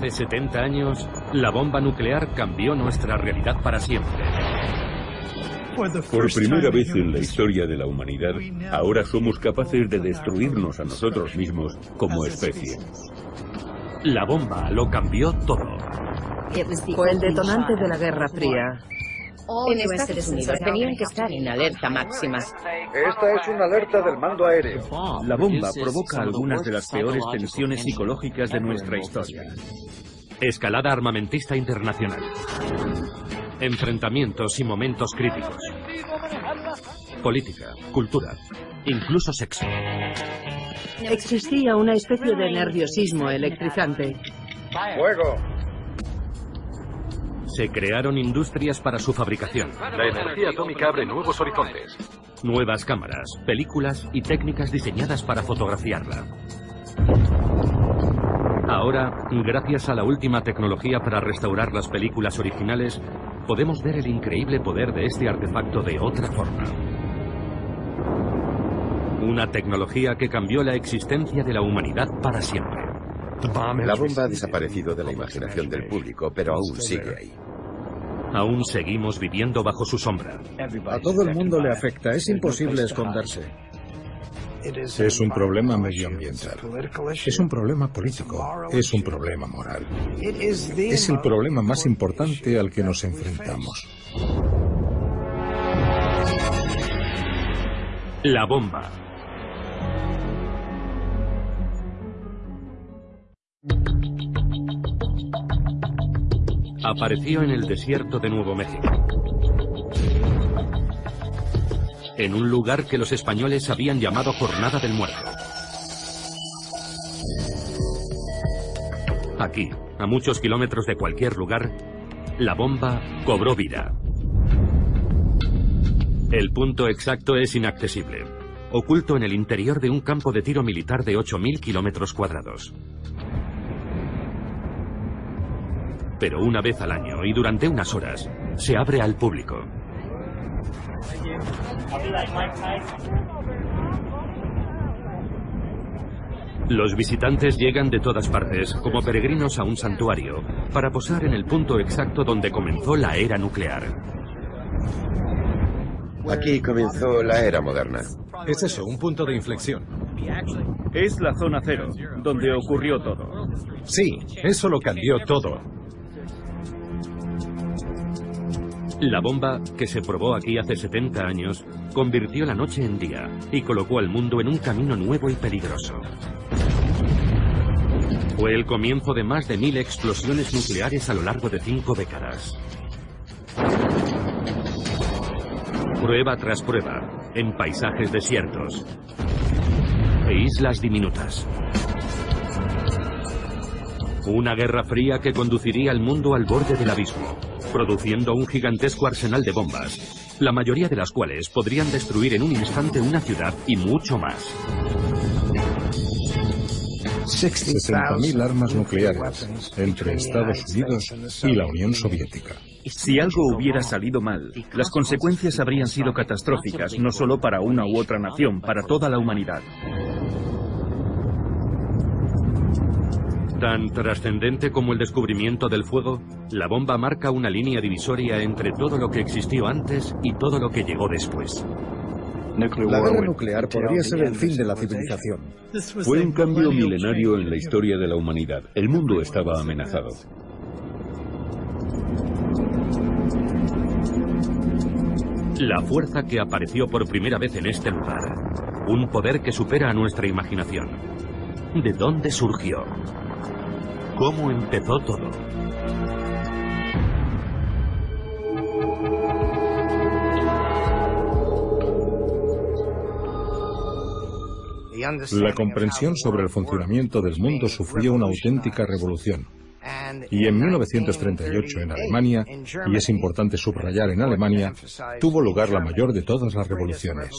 Hace 70 años, la bomba nuclear cambió nuestra realidad para siempre. Por primera vez en la historia de la humanidad, ahora somos capaces de destruirnos a nosotros mismos como especie. La bomba lo cambió todo. Fue el detonante de la Guerra Fría. En Estados Unidos tenían que estar en alerta máxima. Esta es una alerta del mando aéreo. La bomba provoca algunas de las peores tensiones psicológicas de nuestra historia. Escalada armamentista internacional. Enfrentamientos y momentos críticos. Política, cultura, incluso sexo. Existía una especie de nerviosismo electrizante. ¡Fuego! Se crearon industrias para su fabricación. La energía atómica abre nuevos horizontes. Nuevas cámaras, películas y técnicas diseñadas para fotografiarla. Ahora, gracias a la última tecnología para restaurar las películas originales, podemos ver el increíble poder de este artefacto de otra forma. Una tecnología que cambió la existencia de la humanidad para siempre. La bomba ha desaparecido de la imaginación del público, pero aún sigue ahí. Aún seguimos viviendo bajo su sombra. A todo el mundo le afecta, es imposible esconderse. Es un problema medioambiental. Es un problema político. Es un problema moral. Es el problema más importante al que nos enfrentamos. La bomba. Apareció en el desierto de Nuevo México. En un lugar que los españoles habían llamado Jornada del Muerto. Aquí, a muchos kilómetros de cualquier lugar, la bomba cobró vida. El punto exacto es inaccesible, oculto en el interior de un campo de tiro militar de 8.000 kilómetros cuadrados. Pero una vez al año y durante unas horas, se abre al público. Los visitantes llegan de todas partes, como peregrinos a un santuario, para posar en el punto exacto donde comenzó la era nuclear. Aquí comenzó la era moderna. Es eso, un punto de inflexión. Es la zona cero, donde ocurrió todo. Sí, eso lo cambió todo. La bomba, que se probó aquí hace 70 años, convirtió la noche en día y colocó al mundo en un camino nuevo y peligroso. Fue el comienzo de más de mil explosiones nucleares a lo largo de cinco décadas. Prueba tras prueba, en paisajes desiertos e islas diminutas. Una guerra fría que conduciría al mundo al borde del abismo, produciendo un gigantesco arsenal de bombas, la mayoría de las cuales podrían destruir en un instante una ciudad y mucho más. 60.000 armas nucleares entre Estados Unidos y la Unión Soviética. Si algo hubiera salido mal, las consecuencias habrían sido catastróficas, no solo para una u otra nación, para toda la humanidad. Tan trascendente como el descubrimiento del fuego, la bomba marca una línea divisoria entre todo lo que existió antes y todo lo que llegó después. La guerra nuclear podría ser el fin de la civilización. Fue un cambio milenario en la historia de la humanidad. El mundo estaba amenazado. La fuerza que apareció por primera vez en este lugar. Un poder que supera a nuestra imaginación. ¿De dónde surgió? ¿Cómo empezó todo? La comprensión sobre el funcionamiento del mundo sufrió una auténtica revolución. Y en 1938 en Alemania, y es importante subrayar en Alemania, tuvo lugar la mayor de todas las revoluciones.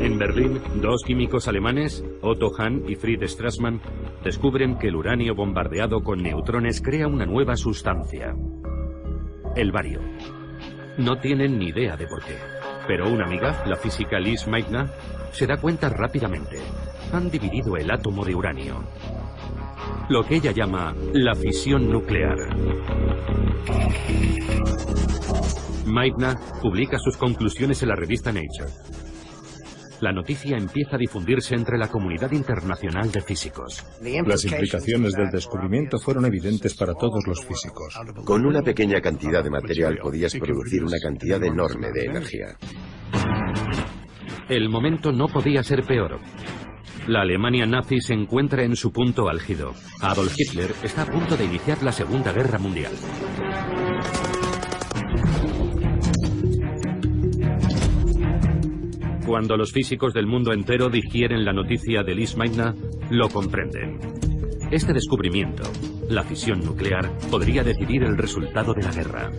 En Berlín, dos químicos alemanes, Otto Hahn y Fried Strassmann, descubren que el uranio bombardeado con neutrones crea una nueva sustancia, el bario. No tienen ni idea de por qué. Pero una amiga, la física Liz Meitner, se da cuenta rápidamente. Han dividido el átomo de uranio. Lo que ella llama la fisión nuclear. Maitna publica sus conclusiones en la revista Nature. La noticia empieza a difundirse entre la comunidad internacional de físicos. Las implicaciones del descubrimiento fueron evidentes para todos los físicos. Con una pequeña cantidad de material podías producir una cantidad enorme de energía. El momento no podía ser peor. La Alemania nazi se encuentra en su punto álgido. Adolf Hitler está a punto de iniciar la Segunda Guerra Mundial. Cuando los físicos del mundo entero digieren la noticia de Meitner, lo comprenden. Este descubrimiento, la fisión nuclear, podría decidir el resultado de la guerra.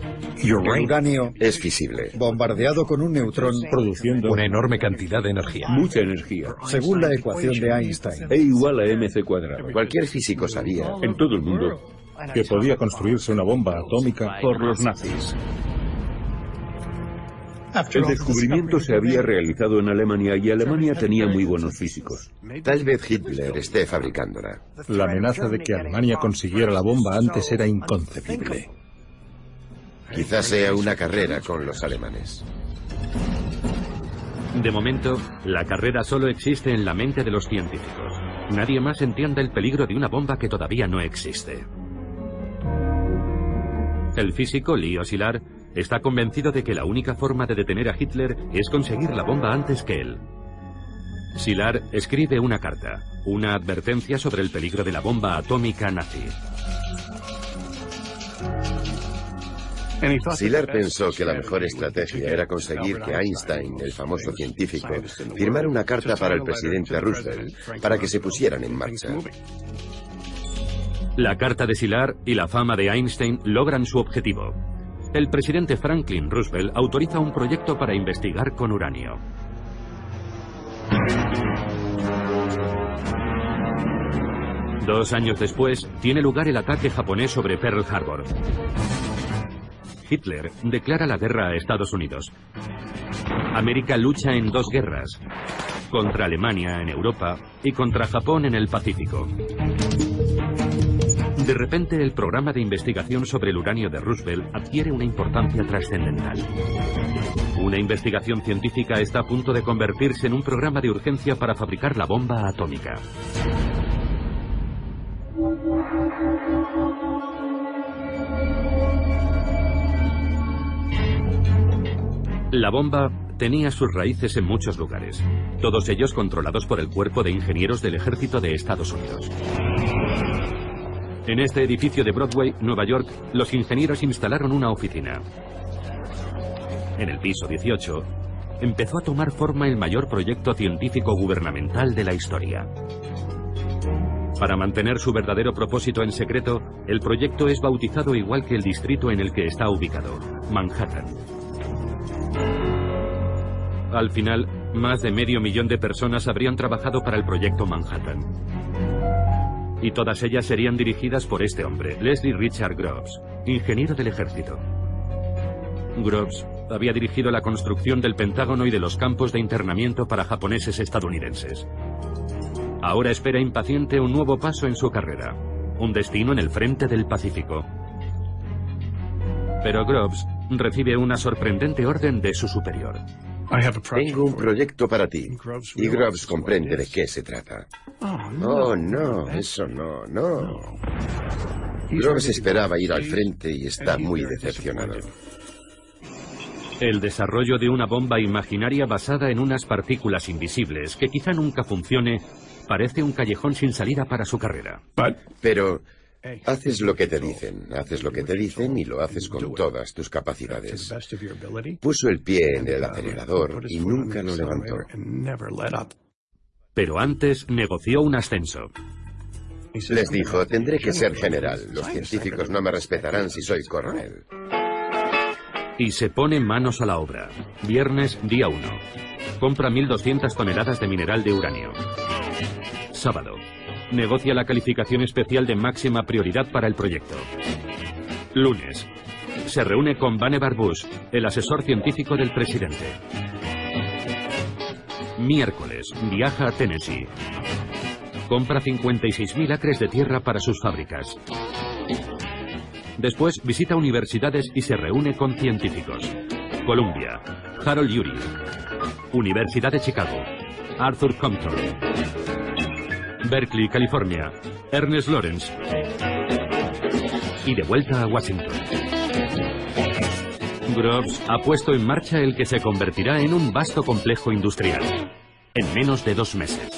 El uranio Es fisible. bombardeado con un neutrón produciendo Una enorme cantidad de energía. Mucha energía. según la ecuación de Einstein. E igual a mc cuadrado. Cualquier físico sabía En todo el mundo. que podía construirse una bomba atómica Por los nazis. El descubrimiento se había realizado en Alemania y Alemania tenía muy buenos físicos. Tal vez Hitler esté fabricándola. La amenaza de que Alemania consiguiera la bomba antes era inconcebible. Quizás sea una carrera con los alemanes. De momento, la carrera solo existe en la mente de los científicos. Nadie más entiende el peligro de una bomba que todavía no existe. El físico Leo Szilard está convencido de que la única forma de detener a Hitler es conseguir la bomba antes que él. Szilard escribe una carta, una advertencia sobre el peligro de la bomba atómica nazi. Szilard pensó que la mejor estrategia era conseguir que Einstein, el famoso científico, firmara una carta para el presidente Roosevelt para que se pusieran en marcha. La carta de Szilard y la fama de Einstein logran su objetivo. El presidente Franklin Roosevelt autoriza un proyecto para investigar con uranio. Dos años después, tiene lugar el ataque japonés sobre Pearl Harbor. Hitler declara la guerra a Estados Unidos. América lucha en dos guerras, contra Alemania en Europa y contra Japón en el Pacífico. De repente, el programa de investigación sobre el uranio de Roosevelt adquiere una importancia trascendental. Una investigación científica está a punto de convertirse en un programa de urgencia para fabricar la bomba atómica. La bomba tenía sus raíces en muchos lugares, todos ellos controlados por el cuerpo de ingenieros del ejército de Estados Unidos. En este edificio de Broadway, Nueva York, los ingenieros instalaron una oficina. En el piso 18, empezó a tomar forma el mayor proyecto científico gubernamental de la historia. Para mantener su verdadero propósito en secreto, el proyecto es bautizado igual que el distrito en el que está ubicado, Manhattan. Al final, más de medio millón de personas habrían trabajado para el proyecto Manhattan. Y todas ellas serían dirigidas por este hombre, Leslie Richard Groves, ingeniero del ejército. Groves había dirigido la construcción del Pentágono y de los campos de internamiento para japoneses estadounidenses. Ahora espera impaciente un nuevo paso en su carrera, un destino en el frente del Pacífico. Pero Groves recibe una sorprendente orden de su superior. Tengo un proyecto para ti. Y Groves comprende de qué se trata. Oh, no, eso no, no. Groves esperaba ir al frente y está muy decepcionado. El desarrollo de una bomba imaginaria basada en unas partículas invisibles que quizá nunca funcione parece un callejón sin salida para su carrera. Pero haces lo que te dicen, haces lo que te dicen y lo haces con todas tus capacidades. Puso el pie en el acelerador y nunca lo levantó. Pero antes negoció un ascenso. Les dijo, tendré que ser general. Los científicos no me respetarán si soy coronel. Y se pone manos a la obra. Viernes, día 1. Compra 1.200 toneladas de mineral de uranio. Sábado. Negocia la calificación especial de máxima prioridad para el proyecto. Lunes. Se reúne con Vannevar Bush, el asesor científico del presidente. Miércoles. Viaja a Tennessee. Compra 56.000 acres de tierra para sus fábricas. Después visita universidades y se reúne con científicos. Columbia, Harold Urey, Universidad de Chicago, Arthur Compton, Berkeley, California, Ernest Lawrence y de vuelta a Washington. Groves ha puesto en marcha el que se convertirá en un vasto complejo industrial en menos de dos meses.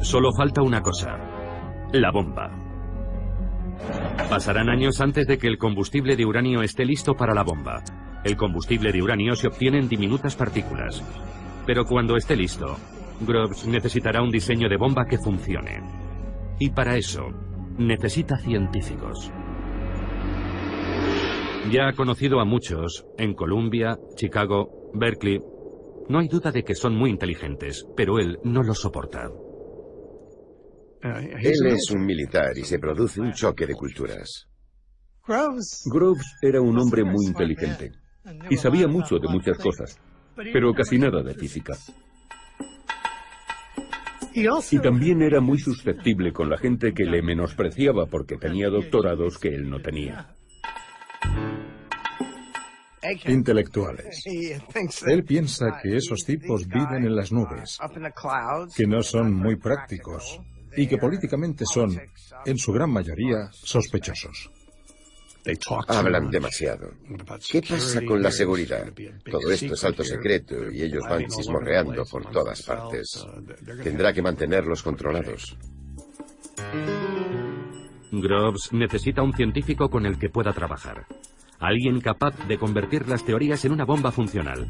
Solo falta una cosa, la bomba. Pasarán años antes de que el combustible de uranio esté listo para la bomba. El combustible de uranio se obtiene en diminutas partículas. Pero cuando esté listo, Groves necesitará un diseño de bomba que funcione. Y para eso, necesita científicos. Ya ha conocido a muchos en Columbia, Chicago, Berkeley. No hay duda de que son muy inteligentes, pero él no los soporta. Él es un militar y se produce un choque de culturas. Groves era un hombre muy inteligente y sabía mucho de muchas cosas, pero casi nada de física. Y también era muy susceptible con la gente que le menospreciaba porque tenía doctorados que él no tenía. Intelectuales. Él piensa que esos tipos viven en las nubes, que no son muy prácticos y que políticamente son, en su gran mayoría, sospechosos. Hablan demasiado. ¿Qué pasa con la seguridad? Todo esto es alto secreto y ellos van chismorreando por todas partes. Tendrá que mantenerlos controlados. Groves necesita un científico con el que pueda trabajar. Alguien capaz de convertir las teorías en una bomba funcional.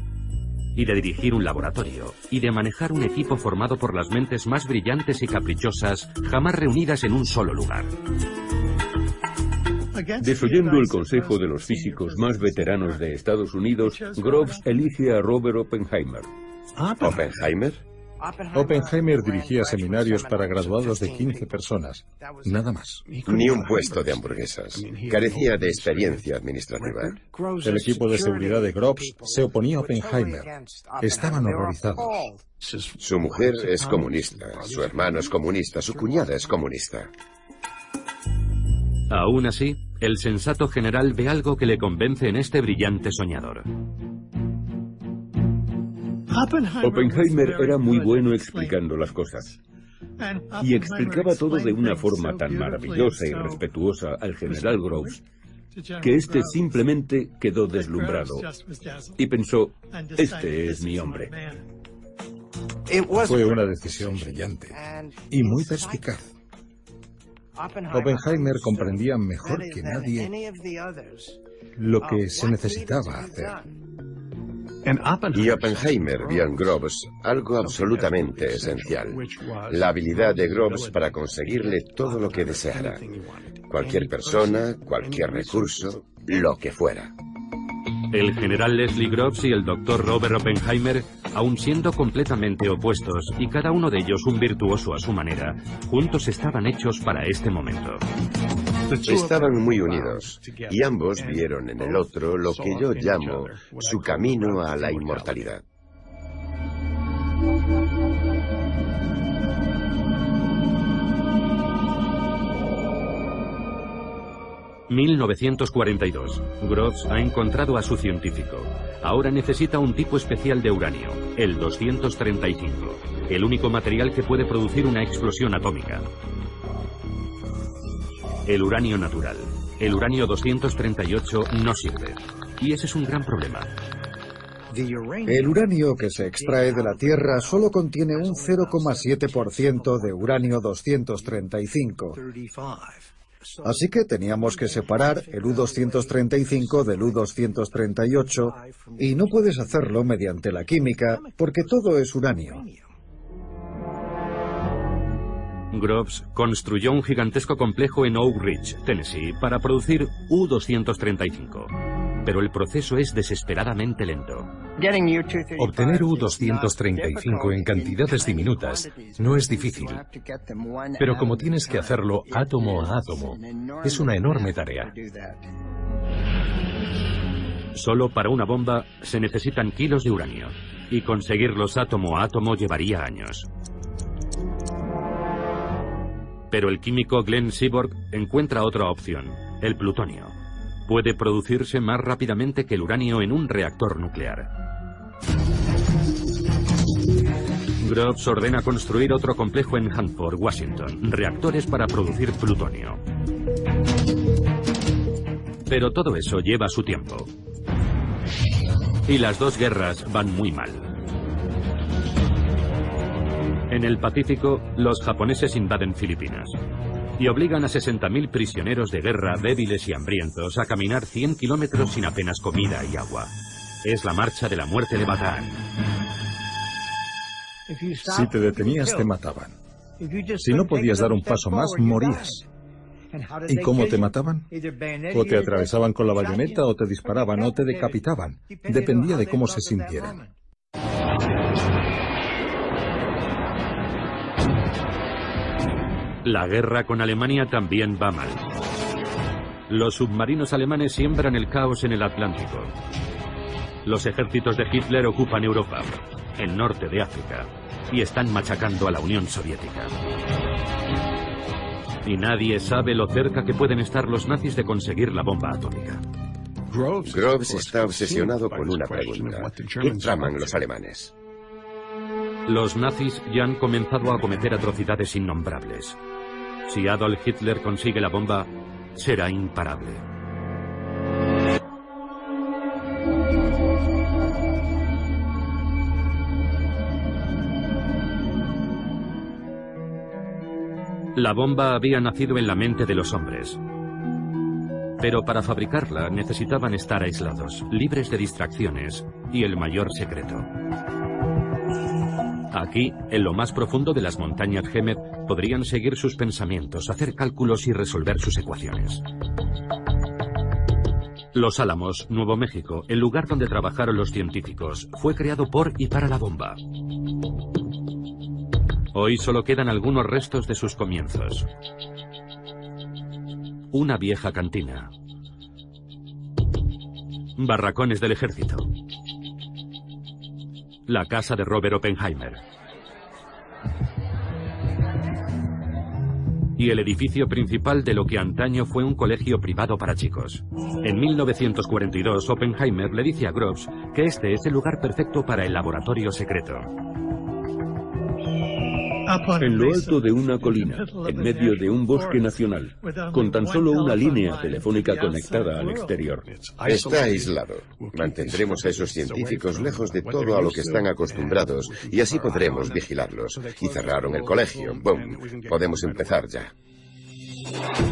Y de dirigir un laboratorio. Y de manejar un equipo formado por las mentes más brillantes y caprichosas jamás reunidas en un solo lugar. Desoyendo el consejo de los físicos más veteranos de Estados Unidos, Groves elige a Robert Oppenheimer. ¿Oppenheimer? Oppenheimer dirigía seminarios para graduados de 15 personas, nada más. Ni un puesto de hamburguesas. Carecía de experiencia administrativa. El equipo de seguridad de Groves se oponía a Oppenheimer. Estaban horrorizados. Su mujer es comunista, su hermano es comunista, su cuñada es comunista. Aún así, el sensato general ve algo que le convence en este brillante soñador. Oppenheimer era muy bueno explicando las cosas. Y explicaba todo de una forma tan maravillosa y respetuosa al general Groves que éste simplemente quedó deslumbrado y pensó, este es mi hombre. Fue una decisión brillante y muy perspicaz. Oppenheimer comprendía mejor que nadie lo que se necesitaba hacer. Y Oppenheimer vio en Groves algo absolutamente esencial, la habilidad de Groves para conseguirle todo lo que deseara, cualquier persona, cualquier recurso, lo que fuera. El general Leslie Groves y el doctor Robert Oppenheimer, aun siendo completamente opuestos y cada uno de ellos un virtuoso a su manera, juntos estaban hechos para este momento. Estaban muy unidos y ambos vieron en el otro lo que yo llamo su camino a la inmortalidad. 1942. Groves ha encontrado a su científico. Ahora necesita un tipo especial de uranio, el 235, el único material que puede producir una explosión atómica. El uranio natural, el uranio 238, no sirve. Y ese es un gran problema. El uranio que se extrae de la Tierra solo contiene un 0,7% de uranio 235. Así que teníamos que separar el U-235 del U-238 y no puedes hacerlo mediante la química porque todo es uranio. Groves construyó un gigantesco complejo en Oak Ridge, Tennessee, para producir U-235. Pero el proceso es desesperadamente lento. Obtener U-235 en cantidades diminutas no es difícil, pero como tienes que hacerlo átomo a átomo, es una enorme tarea. Solo para una bomba se necesitan kilos de uranio. y conseguirlos átomo a átomo llevaría años. Pero el químico Glenn Seaborg encuentra otra opción, el plutonio. Puede producirse más rápidamente que el uranio en un reactor nuclear. Groves ordena construir otro complejo en Hanford, Washington, reactores para producir plutonio. Pero todo eso lleva su tiempo. Y las dos guerras van muy mal. En el Pacífico, los japoneses invaden Filipinas y obligan a 60.000 prisioneros de guerra débiles y hambrientos a caminar 100 kilómetros sin apenas comida y agua. Es la marcha de la muerte de Bataan. Si te detenías, te mataban. Si no podías dar un paso más, morías. ¿Y cómo te mataban? O te atravesaban con la bayoneta, o te disparaban, o te decapitaban. Dependía de cómo se sintieran. La guerra con Alemania también va mal. Los submarinos alemanes siembran el caos en el Atlántico. Los ejércitos de Hitler ocupan Europa, el norte de África, y están machacando a la Unión Soviética. Y nadie sabe lo cerca que pueden estar los nazis de conseguir la bomba atómica. Groves está obsesionado con una pregunta. ¿Qué traman los alemanes? Los nazis ya han comenzado a cometer atrocidades innombrables. Si Adolf Hitler consigue la bomba, será imparable. La bomba había nacido en la mente de los hombres. Pero para fabricarla necesitaban estar aislados, libres de distracciones y el mayor secreto. Aquí, en lo más profundo de las montañas Gemet, podrían seguir sus pensamientos, hacer cálculos y resolver sus ecuaciones. Los Álamos, Nuevo México, el lugar donde trabajaron los científicos, fue creado por y para la bomba. Hoy solo quedan algunos restos de sus comienzos. Una vieja cantina. Barracones del ejército. La casa de Robert Oppenheimer. Y el edificio principal de lo que antaño fue un colegio privado para chicos. En 1942, Oppenheimer le dice a Groves que este es el lugar perfecto para el laboratorio secreto. En lo alto de una colina, en medio de un bosque nacional, con tan solo una línea telefónica conectada al exterior. Está aislado. Mantendremos a esos científicos lejos de todo a lo que están acostumbrados y así podremos vigilarlos. Y cerraron el colegio. ¡Bum! Podemos empezar ya.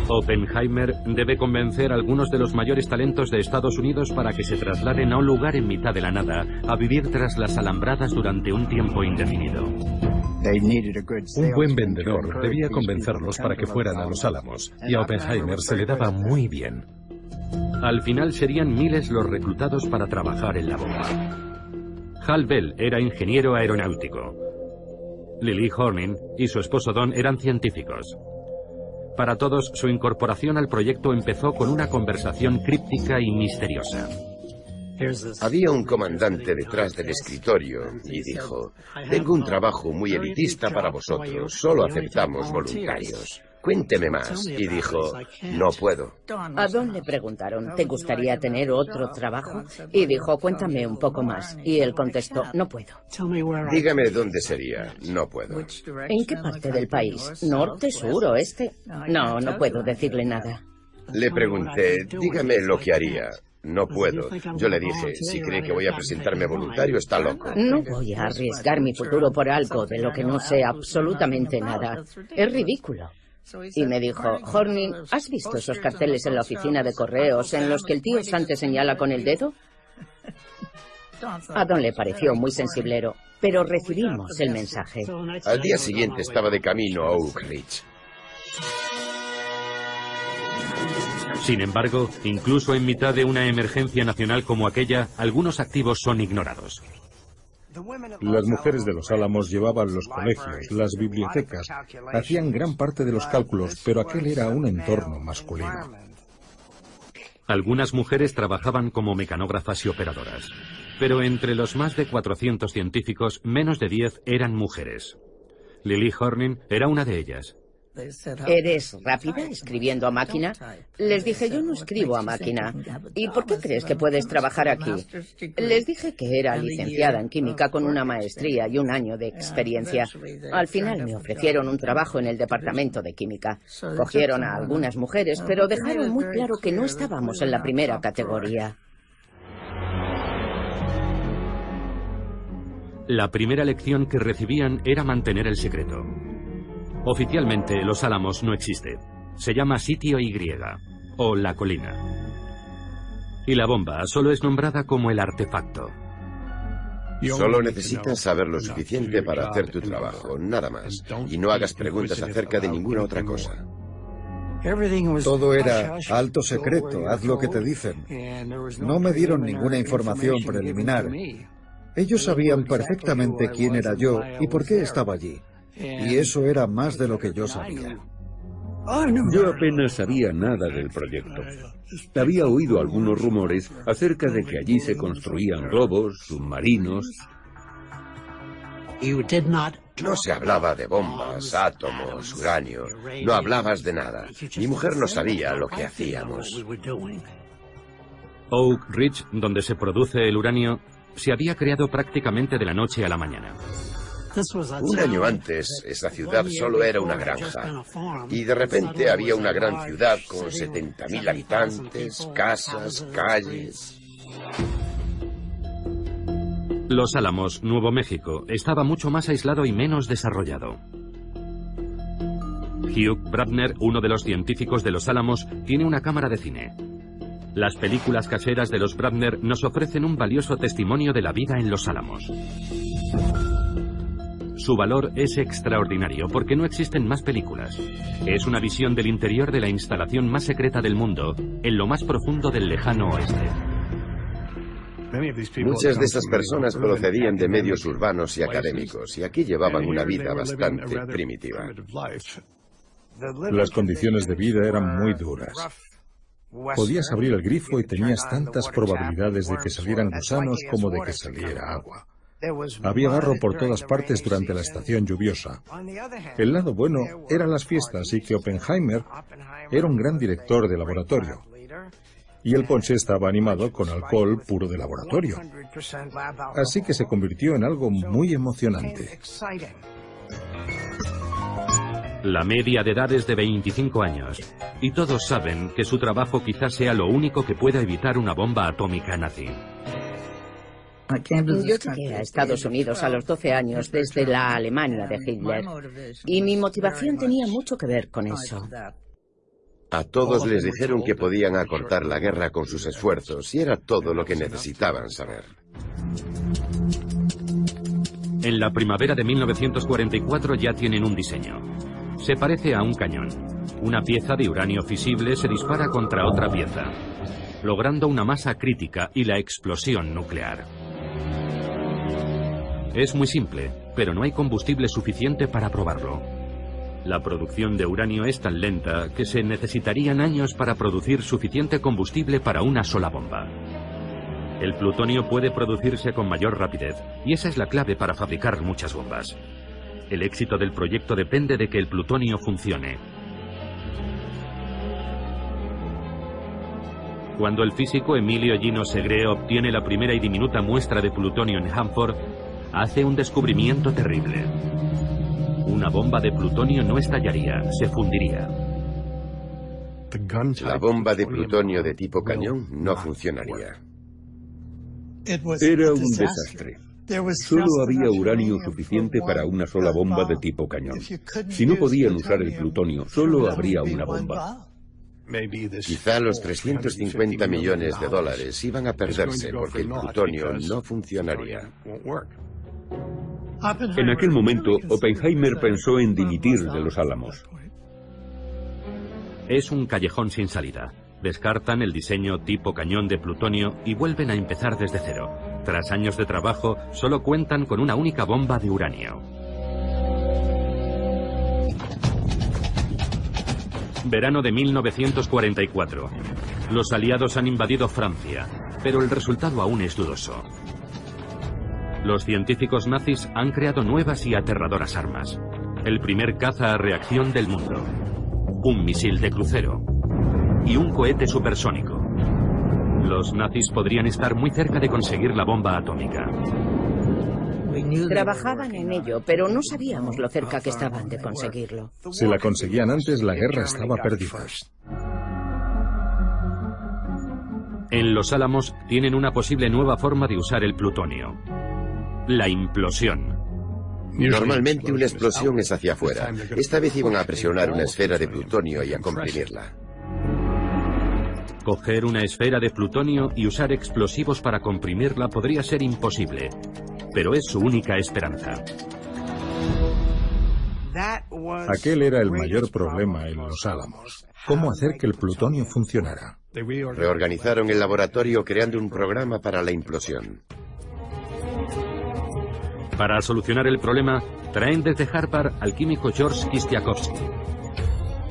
Oppenheimer debe convencer a algunos de los mayores talentos de Estados Unidos para que se trasladen a un lugar en mitad de la nada, a vivir tras las alambradas durante un tiempo indefinido. Un buen vendedor debía convencerlos para que fueran a los Álamos, y a Oppenheimer se le daba muy bien. Al final serían miles los reclutados para trabajar en la bomba. Hal Bell era ingeniero aeronáutico. Lily Horning y su esposo Don eran científicos. Para todos, su incorporación al proyecto empezó con una conversación críptica y misteriosa. Había un comandante detrás del escritorio y dijo, tengo un trabajo muy elitista para vosotros, solo aceptamos voluntarios. Cuénteme más. Y dijo, no puedo. A Don le preguntaron, ¿te gustaría tener otro trabajo? Y dijo, cuéntame un poco más. Y él contestó, no puedo. Dígame dónde sería. No puedo. ¿En qué parte del país? ¿Norte, sur, oeste? No, no puedo decirle nada. Le pregunté, dígame lo que haría. No puedo. Yo le dije, si cree que voy a presentarme voluntario, está loco. No voy a arriesgar mi futuro por algo de lo que no sé absolutamente nada. Es ridículo. Y me dijo, Horning, ¿has visto esos carteles en la oficina de correos en los que el tío Sante señala con el dedo? A Don le pareció muy sensiblero, pero recibimos el mensaje. Al día siguiente estaba de camino a Oak Ridge. Sin embargo, incluso en mitad de una emergencia nacional como aquella, algunos activos son ignorados. Las mujeres de los Álamos llevaban los colegios, las bibliotecas, hacían gran parte de los cálculos, pero aquel era un entorno masculino. Algunas mujeres trabajaban como mecanógrafas y operadoras. Pero entre los más de 400 científicos, menos de 10 eran mujeres. Lily Horning era una de ellas. ¿Eres rápida escribiendo a máquina? Les dije, yo no escribo a máquina. ¿Y por qué crees que puedes trabajar aquí? Les dije que era licenciada en química con una maestría y un año de experiencia. Al final me ofrecieron un trabajo en el departamento de química. Cogieron a algunas mujeres, pero dejaron muy claro que no estábamos en la primera categoría. La primera lección que recibían era mantener el secreto. Oficialmente, Los Álamos no existe. Se llama Sitio Y o La Colina. Y la bomba solo es nombrada como el artefacto. Solo necesitas saber lo suficiente para hacer tu trabajo, nada más. Y no hagas preguntas acerca de ninguna otra cosa. Todo era alto secreto, haz lo que te dicen. No me dieron ninguna información preliminar. Ellos sabían perfectamente quién era yo y por qué estaba allí. Y eso era más de lo que yo sabía. Yo apenas sabía nada del proyecto. Había oído algunos rumores acerca de que allí se construían globos, submarinos. No se hablaba de bombas, átomos, uranio. No hablabas de nada. Mi mujer no sabía lo que hacíamos. Oak Ridge, donde se produce el uranio, se había creado prácticamente de la noche a la mañana. Un año antes, esa ciudad solo era una granja. Y de repente había una gran ciudad con 70.000 habitantes, casas, calles. Los Álamos, Nuevo México, estaba mucho más aislado y menos desarrollado. Hugh Bradner, uno de los científicos de Los Álamos, tiene una cámara de cine. Las películas caseras de los Bradner nos ofrecen un valioso testimonio de la vida en Los Álamos. Su valor es extraordinario porque no existen más películas. Es una visión del interior de la instalación más secreta del mundo, en lo más profundo del lejano oeste. Muchas de esas personas procedían de medios urbanos y académicos y aquí llevaban una vida bastante primitiva. Las condiciones de vida eran muy duras. Podías abrir el grifo y tenías tantas probabilidades de que salieran gusanos como de que saliera agua. Había barro por todas partes durante la estación lluviosa. El lado bueno eran las fiestas y que Oppenheimer era un gran director de laboratorio. Y el ponche estaba animado con alcohol puro de laboratorio. Así que se convirtió en algo muy emocionante. La media de edad es de 25 años, y todos saben que su trabajo quizás sea lo único que pueda evitar una bomba atómica nazi. Yo llegué a Estados Unidos a los 12 años desde la Alemania de Hitler y mi motivación tenía mucho que ver con eso. A todos les dijeron que podían acortar la guerra con sus esfuerzos y era todo lo que necesitaban saber. En la primavera de 1944 ya tienen un diseño. Se parece a un cañón. Una pieza de uranio fisible se dispara contra otra pieza, logrando una masa crítica y la explosión nuclear. Es muy simple, pero no hay combustible suficiente para probarlo. La producción de uranio es tan lenta que se necesitarían años para producir suficiente combustible para una sola bomba. El plutonio puede producirse con mayor rapidez, y esa es la clave para fabricar muchas bombas. El éxito del proyecto depende de que el plutonio funcione. Cuando el físico Emilio Gino Segre obtiene la primera y diminuta muestra de plutonio en Hanford, hace un descubrimiento terrible. Una bomba de plutonio no estallaría, se fundiría. La bomba de plutonio de tipo cañón no funcionaría. Era un desastre. Solo había uranio suficiente para una sola bomba de tipo cañón. Si no podían usar el plutonio, solo habría una bomba. Quizá los 350 millones de dólares iban a perderse porque el plutonio no funcionaría. En aquel momento, Oppenheimer pensó en dimitir de los Álamos. Es un callejón sin salida. Descartan el diseño tipo cañón de plutonio y vuelven a empezar desde cero. Tras años de trabajo, solo cuentan con una única bomba de uranio. Verano de 1944. Los aliados han invadido Francia, pero el resultado aún es dudoso. Los científicos nazis han creado nuevas y aterradoras armas. El primer caza a reacción del mundo. Un misil de crucero. Y un cohete supersónico. Los nazis podrían estar muy cerca de conseguir la bomba atómica. Trabajaban en ello, pero no sabíamos lo cerca que estaban de conseguirlo. Si la conseguían antes, la guerra estaba perdida. En Los Álamos tienen una posible nueva forma de usar el plutonio. La implosión. Normalmente una explosión es hacia afuera. Esta vez iban a presionar una esfera de plutonio y a comprimirla. Coger una esfera de plutonio y usar explosivos para comprimirla podría ser imposible, pero es su única esperanza. Aquel era el mayor problema en Los Álamos. ¿Cómo hacer que el plutonio funcionara? Reorganizaron el laboratorio creando un programa para la implosión. Para solucionar el problema, traen desde Harvard al químico George Kistiakowsky.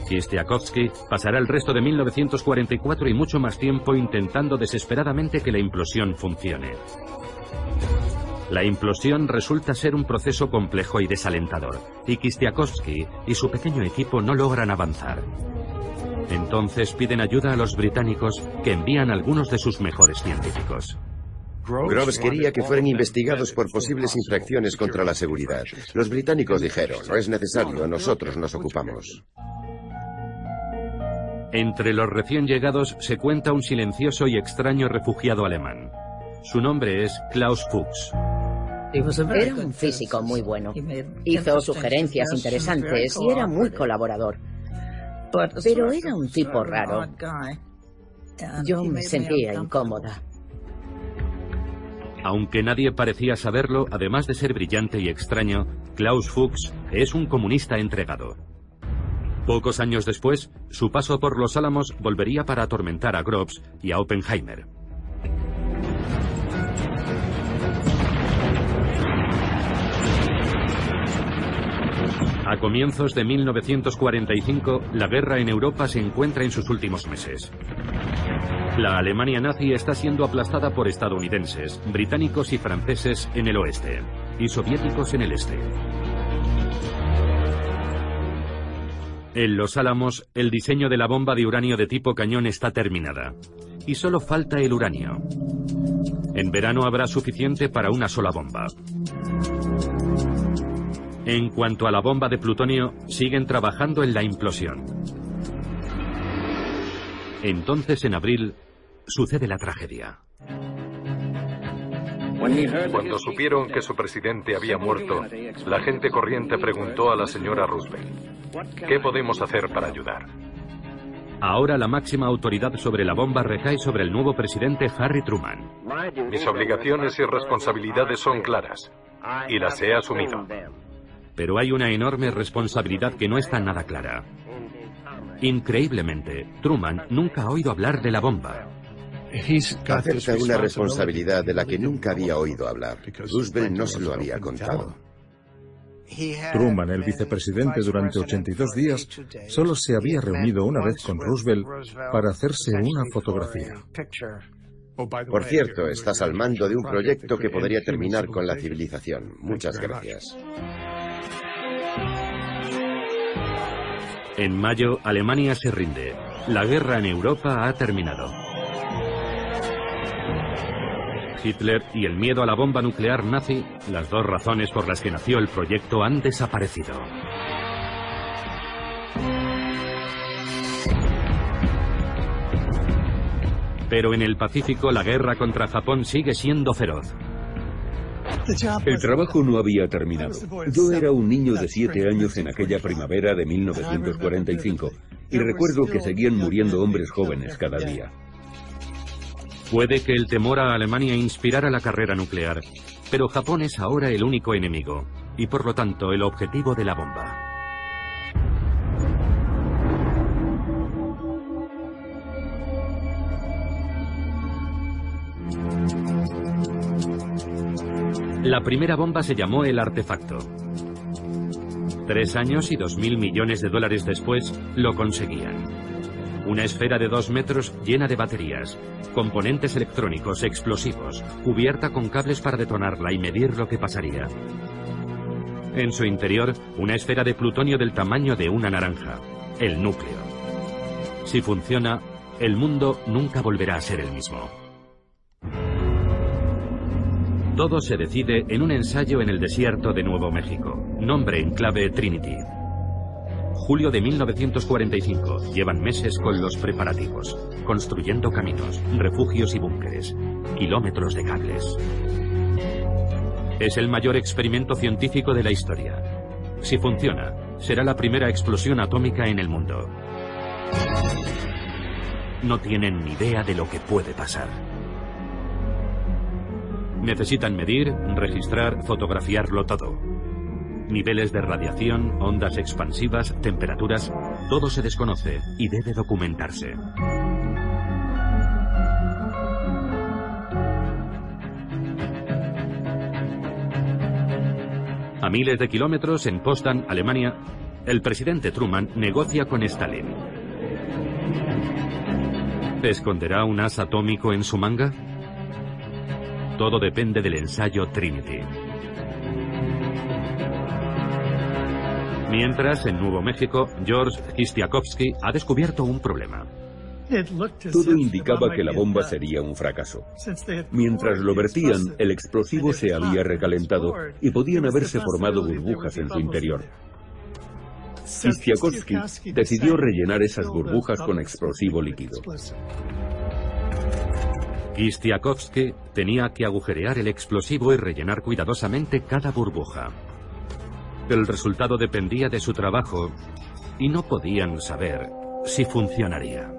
Kistiakowsky pasará el resto de 1944 y mucho más tiempo intentando desesperadamente que la implosión funcione. La implosión resulta ser un proceso complejo y desalentador, y Kistiakowsky y su pequeño equipo no logran avanzar. Entonces piden ayuda a los británicos que envían algunos de sus mejores científicos. Groves quería que fueran investigados por posibles infracciones contra la seguridad. Los británicos dijeron, no es necesario, nosotros nos ocupamos. Entre los recién llegados se cuenta un silencioso y extraño refugiado alemán. Su nombre es Klaus Fuchs. Era un físico muy bueno. Hizo sugerencias interesantes y era muy colaborador. Pero era un tipo raro. Yo me sentía incómoda. Aunque nadie parecía saberlo, además de ser brillante y extraño, Klaus Fuchs es un comunista entregado. Pocos años después, su paso por los Álamos volvería para atormentar a Groves y a Oppenheimer. A comienzos de 1945, la guerra en Europa se encuentra en sus últimos meses. La Alemania nazi está siendo aplastada por estadounidenses, británicos y franceses en el oeste, y soviéticos en el este. En Los Álamos, el diseño de la bomba de uranio de tipo cañón está terminada, y solo falta el uranio. En verano habrá suficiente para una sola bomba. En cuanto a la bomba de plutonio, siguen trabajando en la implosión. Entonces, en abril, sucede la tragedia. Cuando supieron que su presidente había muerto, la gente corriente preguntó a la señora Roosevelt, ¿qué podemos hacer para ayudar? Ahora la máxima autoridad sobre la bomba recae sobre el nuevo presidente Harry Truman. Mis obligaciones y responsabilidades son claras, y las he asumido. Pero hay una enorme responsabilidad que no está nada clara. Increíblemente, Truman nunca ha oído hablar de la bomba. Acepta una responsabilidad de la que nunca había oído hablar. Roosevelt no se lo había contado. Truman, el vicepresidente durante 82 días, solo se había reunido una vez con Roosevelt para hacerse una fotografía. Por cierto, estás al mando de un proyecto que podría terminar con la civilización. Muchas gracias. En mayo, Alemania se rinde. La guerra en Europa ha terminado. Hitler y el miedo a la bomba nuclear nazi, las dos razones por las que nació el proyecto, han desaparecido. Pero en el Pacífico la guerra contra Japón sigue siendo feroz. El trabajo no había terminado. Yo era un niño de siete años en aquella primavera de 1945 y recuerdo que seguían muriendo hombres jóvenes cada día. Puede que el temor a Alemania inspirara la carrera nuclear, pero Japón es ahora el único enemigo y por lo tanto el objetivo de la bomba. La primera bomba se llamó el artefacto. Tres años y dos mil millones de dólares después lo conseguían. Una esfera de dos metros llena de baterías, componentes electrónicos, explosivos, cubierta con cables para detonarla y medir lo que pasaría. En su interior, una esfera de plutonio del tamaño de una naranja, el núcleo. Si funciona, el mundo nunca volverá a ser el mismo. Todo se decide en un ensayo en el desierto de Nuevo México. Nombre en clave Trinity. Julio de 1945. Llevan meses con los preparativos, construyendo caminos, refugios y búnkeres, kilómetros de cables. Es el mayor experimento científico de la historia. Si funciona, será la primera explosión atómica en el mundo. No tienen ni idea de lo que puede pasar. Necesitan medir, registrar, fotografiarlo todo. Niveles de radiación, ondas expansivas, temperaturas, todo se desconoce y debe documentarse. A miles de kilómetros en Potsdam, Alemania, el presidente Truman negocia con Stalin. ¿Esconderá un as atómico en su manga? Todo depende del ensayo Trinity. Mientras, en Nuevo México, George Kistiakowski ha descubierto un problema. Todo indicaba que la bomba sería un fracaso. Mientras lo vertían, el explosivo se había recalentado y podían haberse formado burbujas en su interior. Kistiakowski decidió rellenar esas burbujas con explosivo líquido. Kistiakowski tenía que agujerear el explosivo y rellenar cuidadosamente cada burbuja. El resultado dependía de su trabajo y no podían saber si funcionaría.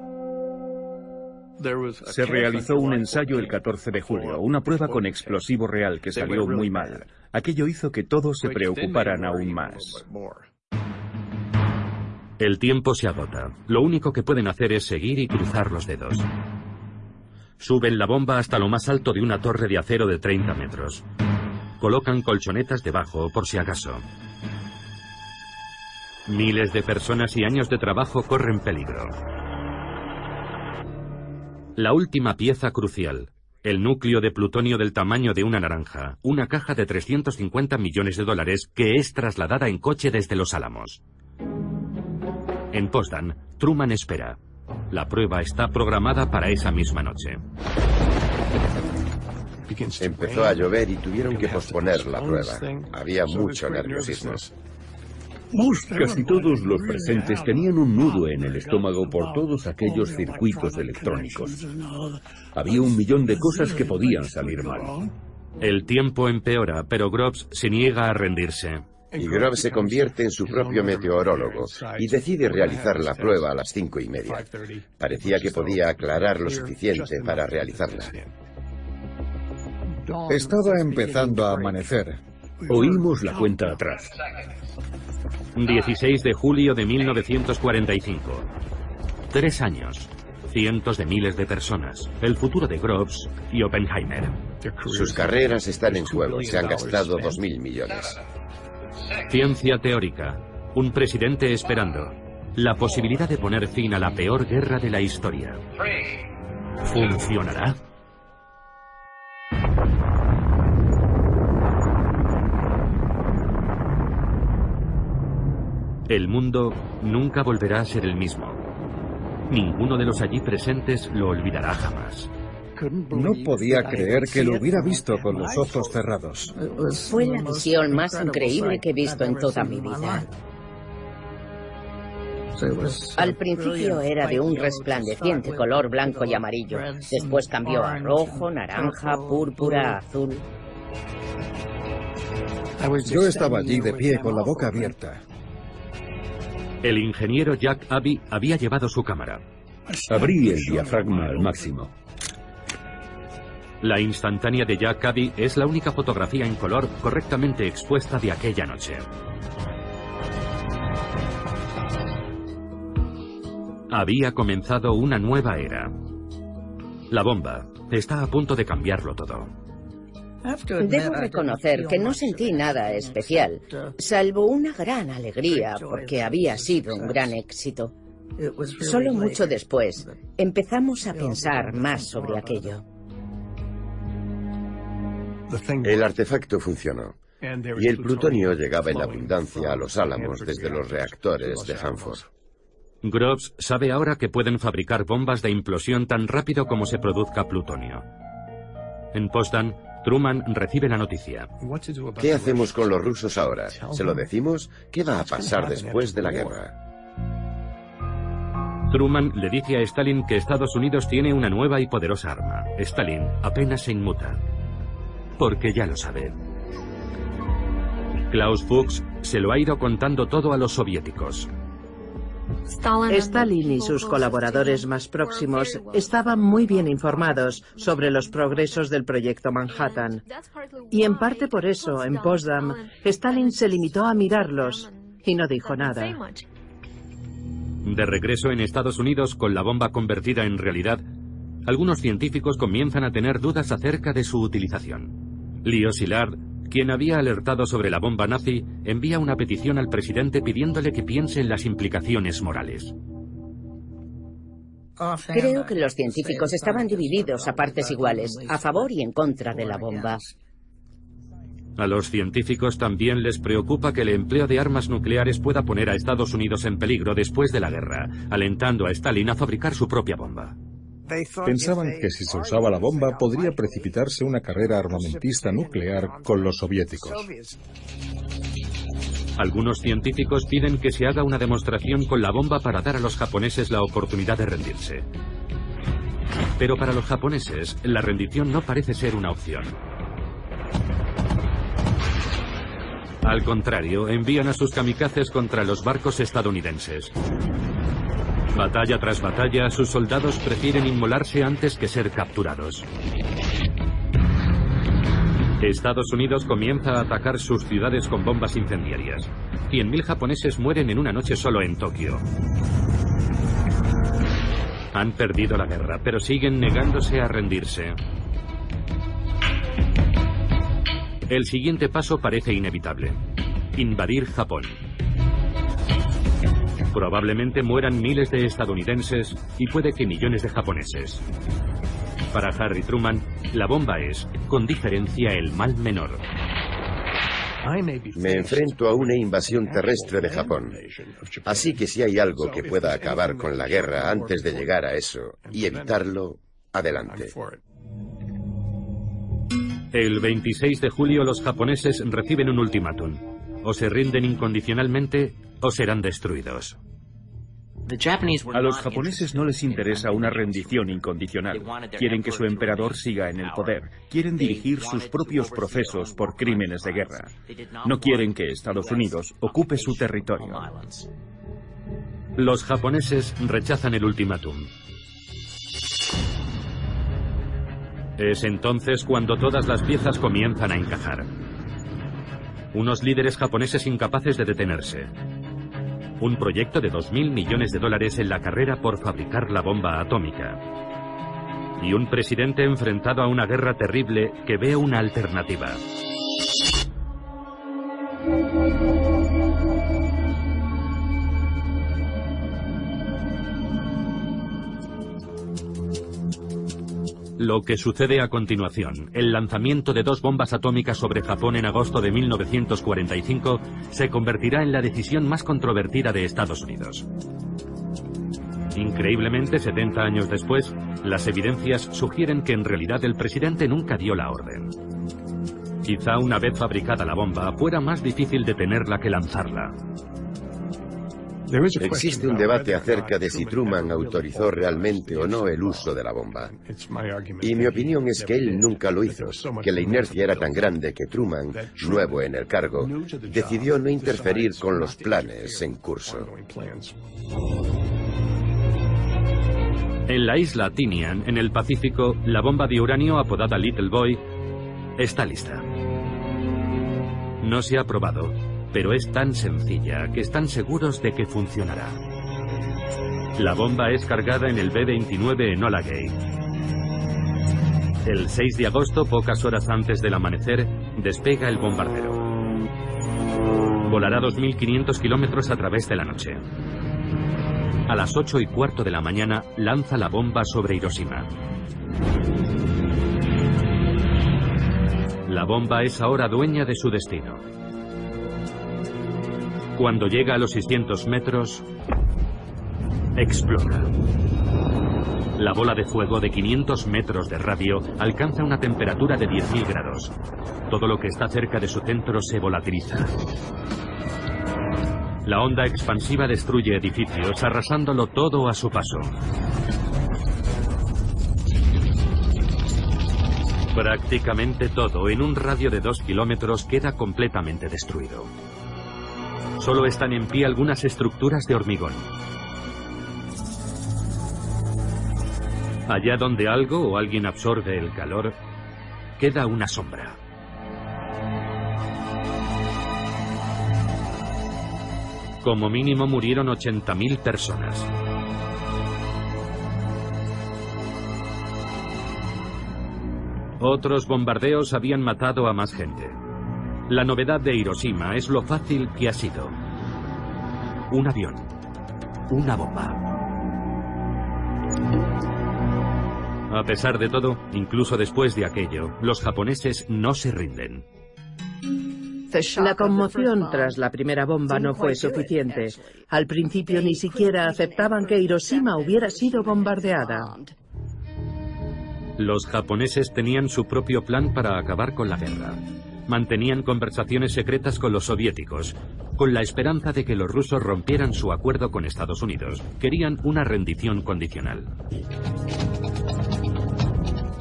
Se realizó un ensayo el 14 de julio, una prueba con explosivo real que salió muy mal. Aquello hizo que todos se preocuparan aún más. El tiempo se agota. Lo único que pueden hacer es seguir y cruzar los dedos. Suben la bomba hasta lo más alto de una torre de acero de 30 metros. Colocan colchonetas debajo por si acaso. Miles de personas y años de trabajo corren peligro. La última pieza crucial, el núcleo de plutonio del tamaño de una naranja, una caja de 350 millones de dólares que es trasladada en coche desde Los Álamos. En Potsdam, Truman espera. La prueba está programada para esa misma noche. Empezó a llover y tuvieron que posponer la prueba. Había mucho nerviosismo. Casi todos los presentes tenían un nudo en el estómago por todos aquellos circuitos electrónicos. Había un millón de cosas que podían salir mal. El tiempo empeora, pero Groves se niega a rendirse. Y Groves se convierte en su propio meteorólogo y decide realizar la prueba a las cinco y media. Parecía que podía aclarar lo suficiente para realizarla. Estaba empezando a amanecer. Oímos la cuenta atrás. 16 de julio de 1945. Tres años. Cientos de miles de personas. El futuro de Groves y Oppenheimer. Sus carreras están en juego. Se han gastado dos mil millones. Ciencia teórica. Un presidente esperando. La posibilidad de poner fin a la peor guerra de la historia. ¿Funcionará? El mundo nunca volverá a ser el mismo. Ninguno de los allí presentes lo olvidará jamás. No podía creer que lo hubiera visto con los ojos cerrados. Fue la visión más increíble que he visto en toda mi vida. Al principio era de un resplandeciente color blanco y amarillo. Después cambió a rojo, naranja, púrpura, azul. Yo estaba allí de pie con la boca abierta. El ingeniero Jack Abbey había llevado su cámara. Abrí el diafragma al máximo. La instantánea de Jack Abbey es la única fotografía en color correctamente expuesta de aquella noche. Había comenzado una nueva era. La bomba está a punto de cambiarlo todo. Debo reconocer que no sentí nada especial, salvo una gran alegría porque había sido un gran éxito. Solo mucho después empezamos a pensar más sobre aquello. El artefacto funcionó. Y el plutonio llegaba en abundancia a los álamos desde los reactores de Hanford. Groves sabe ahora que pueden fabricar bombas de implosión tan rápido como se produzca plutonio. En Potsdam, Truman recibe la noticia. ¿Qué hacemos con los rusos ahora? ¿Se lo decimos? ¿Qué va a pasar después de la guerra? Truman le dice a Stalin que Estados Unidos tiene una nueva y poderosa arma. Stalin apenas se inmuta. Porque ya lo sabe. Klaus Fuchs se lo ha ido contando todo a los soviéticos. Stalin y sus colaboradores más próximos estaban muy bien informados sobre los progresos del proyecto Manhattan. Y en parte por eso, en Potsdam, Stalin se limitó a mirarlos y no dijo nada. De regreso en Estados Unidos con la bomba convertida en realidad, algunos científicos comienzan a tener dudas acerca de su utilización. Leo Szilard quien había alertado sobre la bomba nazi, envía una petición al presidente pidiéndole que piense en las implicaciones morales. Creo que los científicos estaban divididos a partes iguales, a favor y en contra de la bomba. A los científicos también les preocupa que el empleo de armas nucleares pueda poner a Estados Unidos en peligro después de la guerra, alentando a Stalin a fabricar su propia bomba. Pensaban que si se usaba la bomba podría precipitarse una carrera armamentista nuclear con los soviéticos. Algunos científicos piden que se haga una demostración con la bomba para dar a los japoneses la oportunidad de rendirse. Pero para los japoneses, la rendición no parece ser una opción. Al contrario, envían a sus kamikazes contra los barcos estadounidenses. Batalla tras batalla, sus soldados prefieren inmolarse antes que ser capturados. Estados Unidos comienza a atacar sus ciudades con bombas incendiarias. 100.000 japoneses mueren en una noche solo en Tokio. Han perdido la guerra, pero siguen negándose a rendirse. El siguiente paso parece inevitable. Invadir Japón. Probablemente mueran miles de estadounidenses y puede que millones de japoneses. Para Harry Truman, la bomba es, con diferencia, el mal menor. Me enfrento a una invasión terrestre de Japón. Así que si hay algo que pueda acabar con la guerra antes de llegar a eso y evitarlo, adelante. El 26 de julio los japoneses reciben un ultimátum. O se rinden incondicionalmente o serán destruidos. A los japoneses no les interesa una rendición incondicional. Quieren que su emperador siga en el poder. Quieren dirigir sus propios procesos por crímenes de guerra. No quieren que Estados Unidos ocupe su territorio. Los japoneses rechazan el ultimátum. Es entonces cuando todas las piezas comienzan a encajar. Unos líderes japoneses incapaces de detenerse. Un proyecto de 2.000 millones de dólares en la carrera por fabricar la bomba atómica. Y un presidente enfrentado a una guerra terrible que ve una alternativa. Lo que sucede a continuación, el lanzamiento de dos bombas atómicas sobre Japón en agosto de 1945, se convertirá en la decisión más controvertida de Estados Unidos. Increíblemente, 70 años después, las evidencias sugieren que en realidad el presidente nunca dio la orden. Quizá una vez fabricada la bomba, fuera más difícil detenerla que lanzarla. Existe un debate acerca de si Truman autorizó realmente o no el uso de la bomba. Y mi opinión es que él nunca lo hizo, que la inercia era tan grande que Truman, nuevo en el cargo, decidió no interferir con los planes en curso. En la isla Tinian, en el Pacífico, la bomba de uranio apodada Little Boy está lista. No se ha probado, pero es tan sencilla que están seguros de que funcionará. La bomba es cargada en el B-29 Enola Gay. El 6 de agosto, pocas horas antes del amanecer, despega el bombardero. Volará 2.500 kilómetros a través de la noche. A las ocho y cuarto de la mañana lanza la bomba sobre Hiroshima. La bomba es ahora dueña de su destino. Cuando llega a los 600 metros, explota. La bola de fuego de 500 metros de radio alcanza una temperatura de 10.000 grados. Todo lo que está cerca de su centro se volatiliza. La onda expansiva destruye edificios, arrasándolo todo a su paso. Prácticamente todo, en un radio de dos kilómetros, queda completamente destruido. Solo están en pie algunas estructuras de hormigón. Allá donde algo o alguien absorbe el calor, queda una sombra. Como mínimo murieron 80.000 personas. Otros bombardeos habían matado a más gente. La novedad de Hiroshima es lo fácil que ha sido. Un avión. Una bomba. A pesar de todo, incluso después de aquello, los japoneses no se rinden. La conmoción tras la primera bomba no fue suficiente. Al principio ni siquiera aceptaban que Hiroshima hubiera sido bombardeada. Los japoneses tenían su propio plan para acabar con la guerra. Mantenían conversaciones secretas con los soviéticos, con la esperanza de que los rusos rompieran su acuerdo con Estados Unidos. Querían una rendición condicional.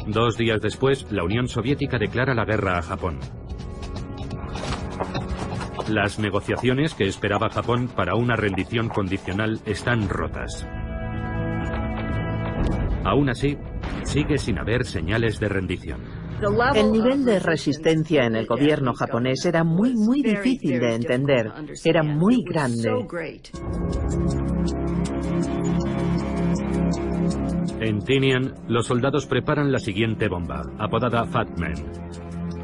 Dos días después, la Unión Soviética declara la guerra a Japón. Las negociaciones que esperaba Japón para una rendición condicional están rotas. Aún así, sigue sin haber señales de rendición. El nivel de resistencia en el gobierno japonés era muy, muy difícil de entender. Era muy grande. En Tinian, los soldados preparan la siguiente bomba, apodada Fat Man,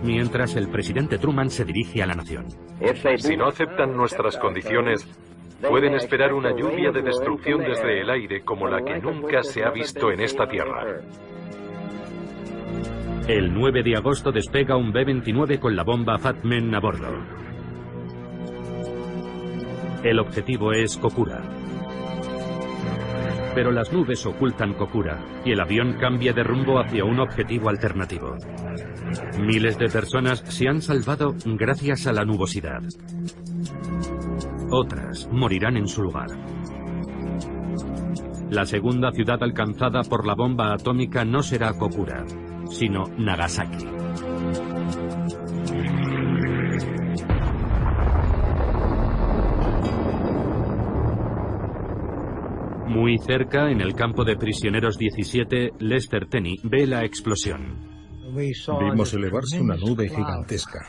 mientras el presidente Truman se dirige a la nación. Si no aceptan nuestras condiciones, pueden esperar una lluvia de destrucción desde el aire como la que nunca se ha visto en esta tierra. El 9 de agosto despega un B-29 con la bomba Fat Man a bordo. El objetivo es Kokura. Pero las nubes ocultan Kokura y el avión cambia de rumbo hacia un objetivo alternativo. Miles de personas se han salvado gracias a la nubosidad. Otras morirán en su lugar. La segunda ciudad alcanzada por la bomba atómica no será Kokura, sino Nagasaki. Muy cerca, en el campo de prisioneros 17, Lester Tenney ve la explosión. Vimos elevarse una nube gigantesca.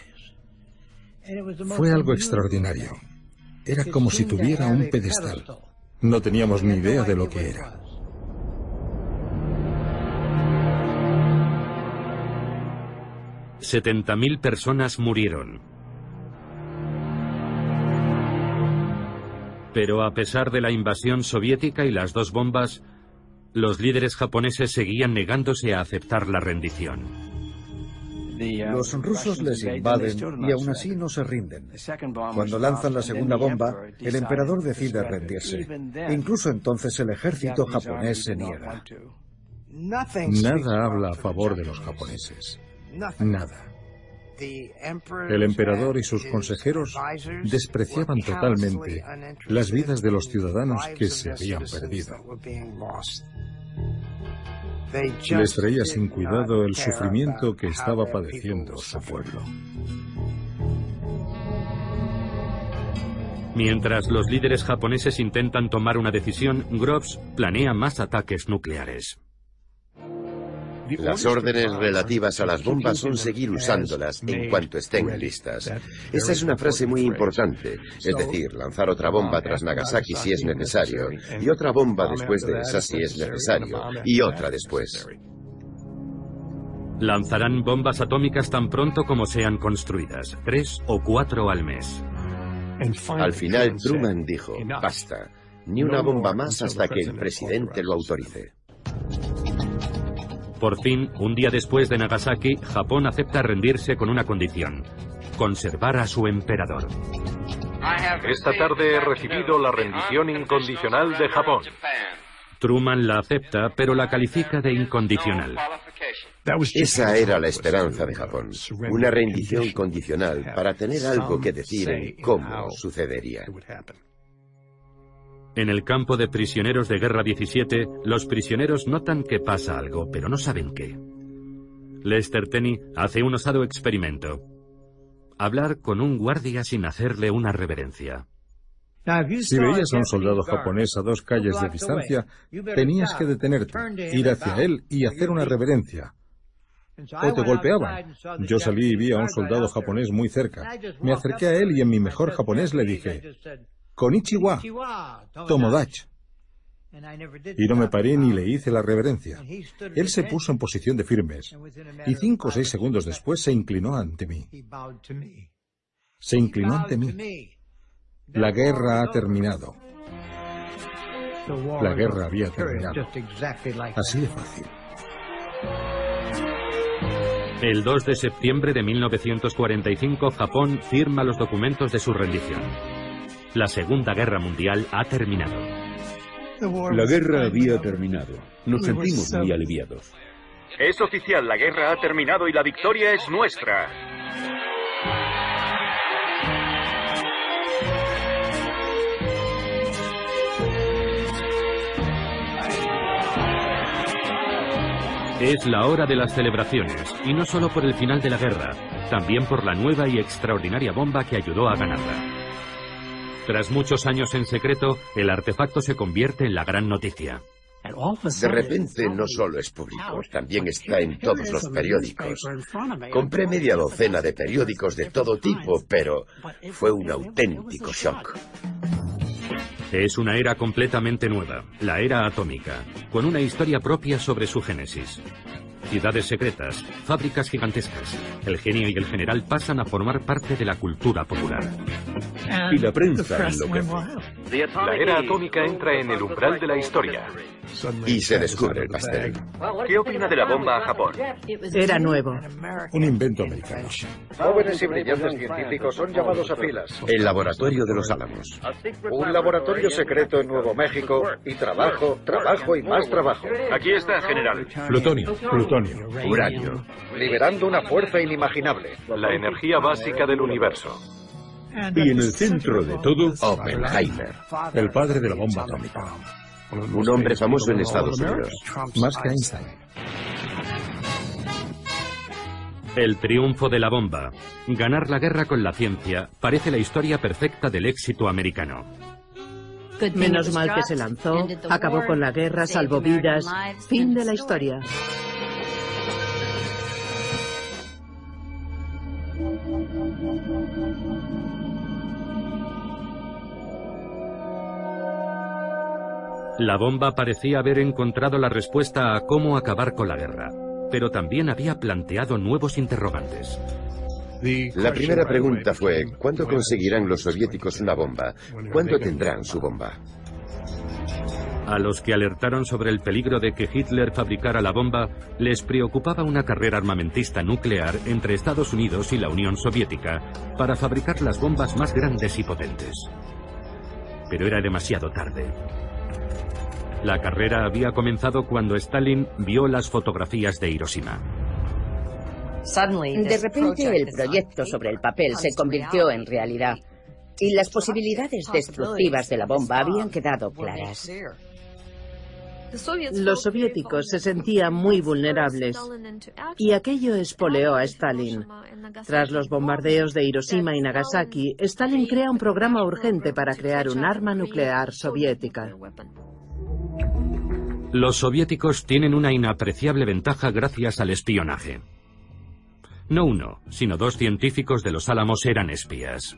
Fue algo extraordinario. Era como si tuviera un pedestal. No teníamos ni idea de lo que era. ...70.000 personas murieron. Pero a pesar de la invasión soviética y las dos bombas, los líderes japoneses seguían negándose a aceptar la rendición. Los rusos les invaden y aún así no se rinden. Cuando lanzan la segunda bomba, el emperador decide rendirse. Incluso entonces el ejército japonés se niega. Nada habla a favor de los japoneses. Nada. El emperador y sus consejeros despreciaban totalmente las vidas de los ciudadanos que se habían perdido. Les traía sin cuidado el sufrimiento que estaba padeciendo su pueblo. Mientras los líderes japoneses intentan tomar una decisión, Groves planea más ataques nucleares. Las órdenes relativas a las bombas son seguir usándolas en cuanto estén listas. Esa es una frase muy importante, es decir, lanzar otra bomba tras Nagasaki si es necesario, y otra bomba después de esa si es necesario, y otra después. Lanzarán bombas atómicas tan pronto como sean construidas, tres o cuatro al mes. Al final Truman dijo, basta, Ni una bomba más hasta que el presidente lo autorice. Por fin, un día después de Nagasaki, Japón acepta rendirse con una condición. Conservar a su emperador. Esta tarde he recibido la rendición incondicional de Japón. Truman la acepta, pero la califica de incondicional. Esa era la esperanza de Japón, una rendición condicional para tener algo que decir en cómo sucedería. En el campo de prisioneros de guerra 17, los prisioneros notan que pasa algo, pero no saben qué. Lester Tenney hace un osado experimento. Hablar con un guardia sin hacerle una reverencia. Si veías a un soldado japonés a dos calles de distancia, tenías que detenerte, ir hacia él y hacer una reverencia. O te golpeaban. Yo salí y vi a un soldado japonés muy cerca. Me acerqué a él y en mi mejor japonés le dije, Konichiwa, Tomodachi. Y no me paré ni le hice la reverencia. Él se puso en posición de firmes y cinco o seis segundos después se inclinó ante mí. Se inclinó ante mí. La guerra ha terminado. La guerra había terminado. Así de fácil. El 2 de septiembre de 1945, Japón firma los documentos de su rendición. La Segunda Guerra Mundial ha terminado. La guerra había terminado. Nos sentimos muy aliviados. Es oficial, la guerra ha terminado y la victoria es nuestra. Es la hora de las celebraciones, y no solo por el final de la guerra, también por la nueva y extraordinaria bomba que ayudó a ganarla. Tras muchos años en secreto, el artefacto se convierte en la gran noticia. De repente no solo es público, también está en todos los periódicos. Compré media docena de periódicos de todo tipo, pero fue un auténtico shock. Es una era completamente nueva, la era atómica, con una historia propia sobre su génesis. Ciudades secretas, fábricas gigantescas. El genio y el general pasan a formar parte de la cultura popular. Y la prensa enloquece. La era atómica entra en el umbral de la historia. Y se descubre el pastel. ¿Qué opina de la bomba a Japón? Era nuevo. Un invento americano. Jóvenes y brillantes científicos son llamados a filas. El laboratorio de los Álamos. Un laboratorio secreto en Nuevo México y trabajo, trabajo y más trabajo. Aquí está, general. Plutonio. Plutonio. Uranio. Liberando una fuerza inimaginable. La energía básica del universo. Y en el centro de todo, Oppenheimer. El padre de la bomba atómica. Un hombre famoso en Estados Unidos. Más que Einstein. El triunfo de la bomba. Ganar la guerra con la ciencia parece la historia perfecta del éxito americano. Menos mal que se lanzó, acabó con la guerra, salvó vidas. Fin de la historia. La bomba parecía haber encontrado la respuesta a cómo acabar con la guerra, pero también había planteado nuevos interrogantes. La primera pregunta fue, ¿cuándo conseguirán los soviéticos una bomba? ¿Cuándo tendrán su bomba? A los que alertaron sobre el peligro de que Hitler fabricara la bomba, les preocupaba una carrera armamentista nuclear entre Estados Unidos y la Unión Soviética para fabricar las bombas más grandes y potentes. Pero era demasiado tarde. La carrera había comenzado cuando Stalin vio las fotografías de Hiroshima. De repente el proyecto sobre el papel se convirtió en realidad y las posibilidades destructivas de la bomba habían quedado claras. Los soviéticos se sentían muy vulnerables y aquello espoleó a Stalin. Tras los bombardeos de Hiroshima y Nagasaki, Stalin crea un programa urgente para crear un arma nuclear soviética. Los soviéticos tienen una inapreciable ventaja gracias al espionaje. No uno, sino dos científicos de los Álamos eran espías.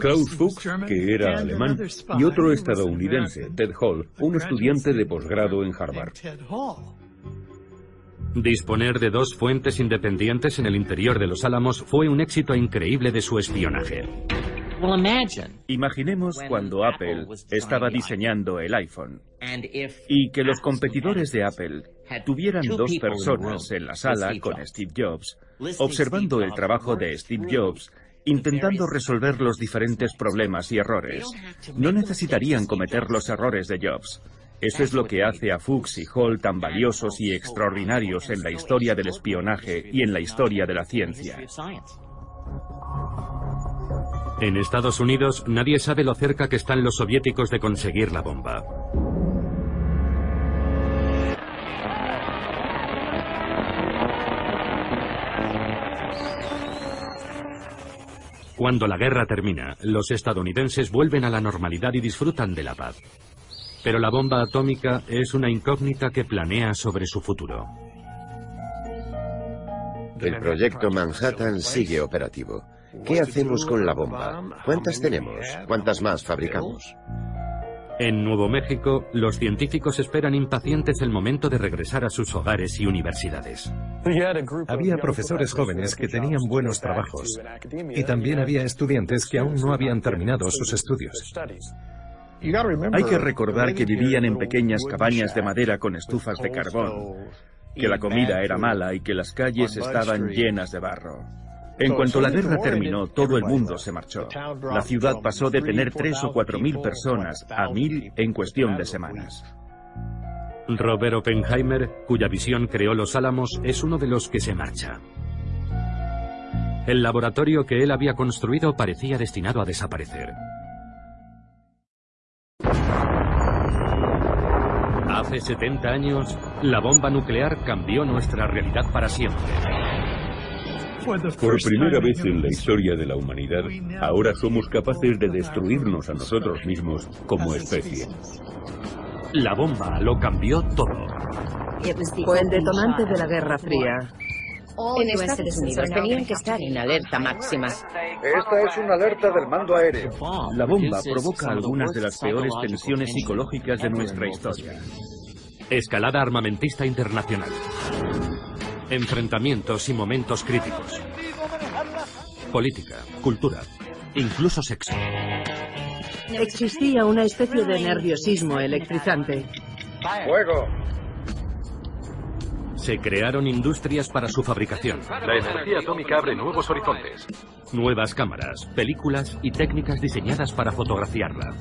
Klaus Fuchs, que era alemán, y otro estadounidense, Ted Hall, un estudiante de posgrado en Harvard. Disponer de dos fuentes independientes en el interior de los Álamos fue un éxito increíble de su espionaje. Imaginemos cuando Apple estaba diseñando el iPhone y que los competidores de Apple tuvieran dos personas en la sala con Steve Jobs, observando el trabajo de Steve Jobs intentando resolver los diferentes problemas y errores. No necesitarían cometer los errores de Jobs. Eso es lo que hace a Fuchs y Hall tan valiosos y extraordinarios en la historia del espionaje y en la historia de la ciencia. En Estados Unidos nadie sabe lo cerca que están los soviéticos de conseguir la bomba. Cuando la guerra termina, los estadounidenses vuelven a la normalidad y disfrutan de la paz. Pero la bomba atómica es una incógnita que planea sobre su futuro. El proyecto Manhattan sigue operativo. ¿Qué hacemos con la bomba? ¿Cuántas tenemos? ¿Cuántas más fabricamos? En Nuevo México, los científicos esperan impacientes el momento de regresar a sus hogares y universidades. Había profesores jóvenes que tenían buenos trabajos y también había estudiantes que aún no habían terminado sus estudios. Hay que recordar que vivían en pequeñas cabañas de madera con estufas de carbón, que la comida era mala y que las calles estaban llenas de barro. En cuanto la guerra terminó, todo el mundo se marchó. La ciudad pasó de tener tres o cuatro mil personas a mil en cuestión de semanas. Robert Oppenheimer, cuya visión creó los Álamos, es uno de los que se marcha. El laboratorio que él había construido parecía destinado a desaparecer. Hace 70 años, la bomba nuclear cambió nuestra realidad para siempre. Por primera vez en la historia de la humanidad, ahora somos capaces de destruirnos a nosotros mismos como especie. La bomba lo cambió todo. Fue el detonante de la Guerra Fría. En Estados Unidos tenían que estar en alerta máxima. Esta es una alerta del mando aéreo. La bomba provoca algunas de las peores tensiones psicológicas de nuestra historia. Escalada armamentista internacional. Enfrentamientos y momentos críticos. Política, cultura, incluso sexo. Existía una especie de nerviosismo electrizante. ¡Fuego! Se crearon industrias para su fabricación. La energía atómica abre nuevos horizontes. Nuevas cámaras, películas y técnicas diseñadas para fotografiarla.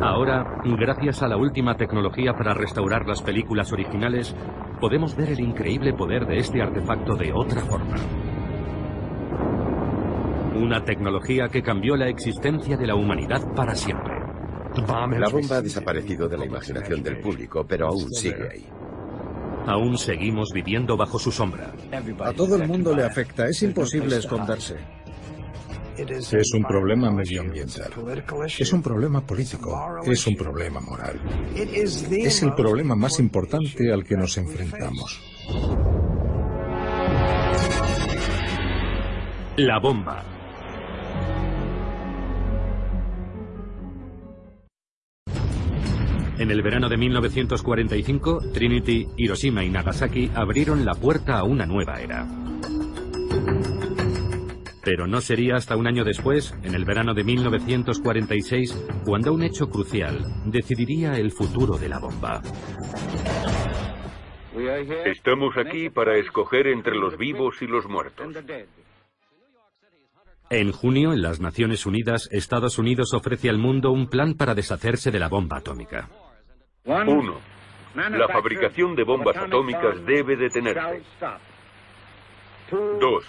Ahora, gracias a la última tecnología para restaurar las películas originales, podemos ver el increíble poder de este artefacto de otra forma. Una tecnología que cambió la existencia de la humanidad para siempre. La bomba ha desaparecido de la imaginación del público, pero aún sigue ahí. Aún seguimos viviendo bajo su sombra. A todo el mundo le afecta, es imposible esconderse. Es un problema medioambiental. Es un problema político. Es un problema moral. Es el problema más importante al que nos enfrentamos. La bomba. En el verano de 1945, Trinity, Hiroshima y Nagasaki abrieron la puerta a una nueva era. Pero no sería hasta un año después, en el verano de 1946, cuando un hecho crucial decidiría el futuro de la bomba. Estamos aquí para escoger entre los vivos y los muertos. En junio, en las Naciones Unidas, Estados Unidos ofrece al mundo un plan para deshacerse de la bomba atómica. Uno, la fabricación de bombas atómicas debe detenerse. Dos,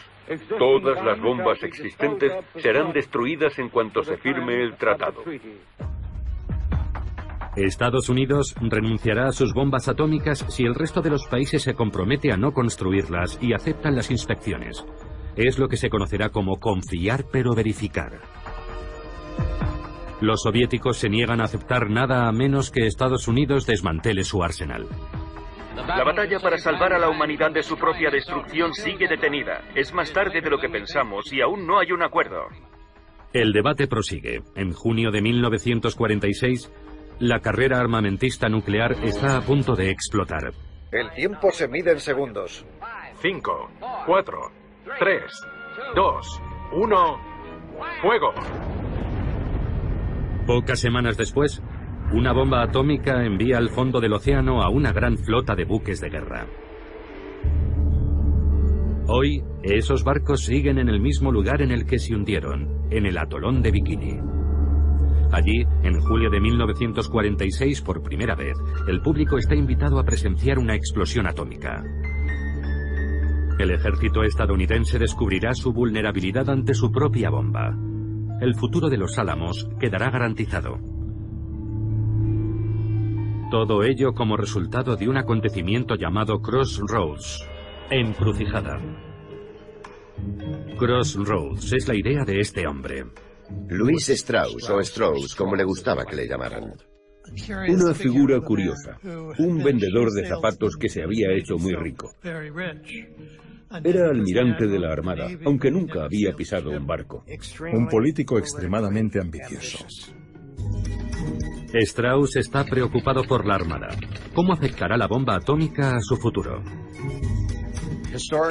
todas las bombas existentes serán destruidas en cuanto se firme el tratado. Estados Unidos renunciará a sus bombas atómicas si el resto de los países se compromete a no construirlas y aceptan las inspecciones. Es lo que se conocerá como confiar pero verificar. Los soviéticos se niegan a aceptar nada a menos que Estados Unidos desmantele su arsenal. La batalla para salvar a la humanidad de su propia destrucción sigue detenida. Es más tarde de lo que pensamos y aún no hay un acuerdo. El debate prosigue. En junio de 1946, la carrera armamentista nuclear está a punto de explotar. El tiempo se mide en segundos. Cinco, cuatro, tres, dos, uno, ¡Fuego! Pocas semanas después, una bomba atómica envía al fondo del océano a una gran flota de buques de guerra. Hoy, esos barcos siguen en el mismo lugar en el que se hundieron, en el atolón de Bikini. Allí, en julio de 1946, por primera vez, el público está invitado a presenciar una explosión atómica. El ejército estadounidense descubrirá su vulnerabilidad ante su propia bomba. El futuro de los Álamos quedará garantizado. Todo ello como resultado de un acontecimiento llamado Crossroads, encrucijada. Crossroads es la idea de este hombre. Luis Strauss o Strauss, como le gustaba que le llamaran. Una figura curiosa, un vendedor de zapatos que se había hecho muy rico. Era almirante de la Armada, aunque nunca había pisado un barco. Un político extremadamente ambicioso. Strauss está preocupado por la Armada. ¿Cómo afectará la bomba atómica a su futuro?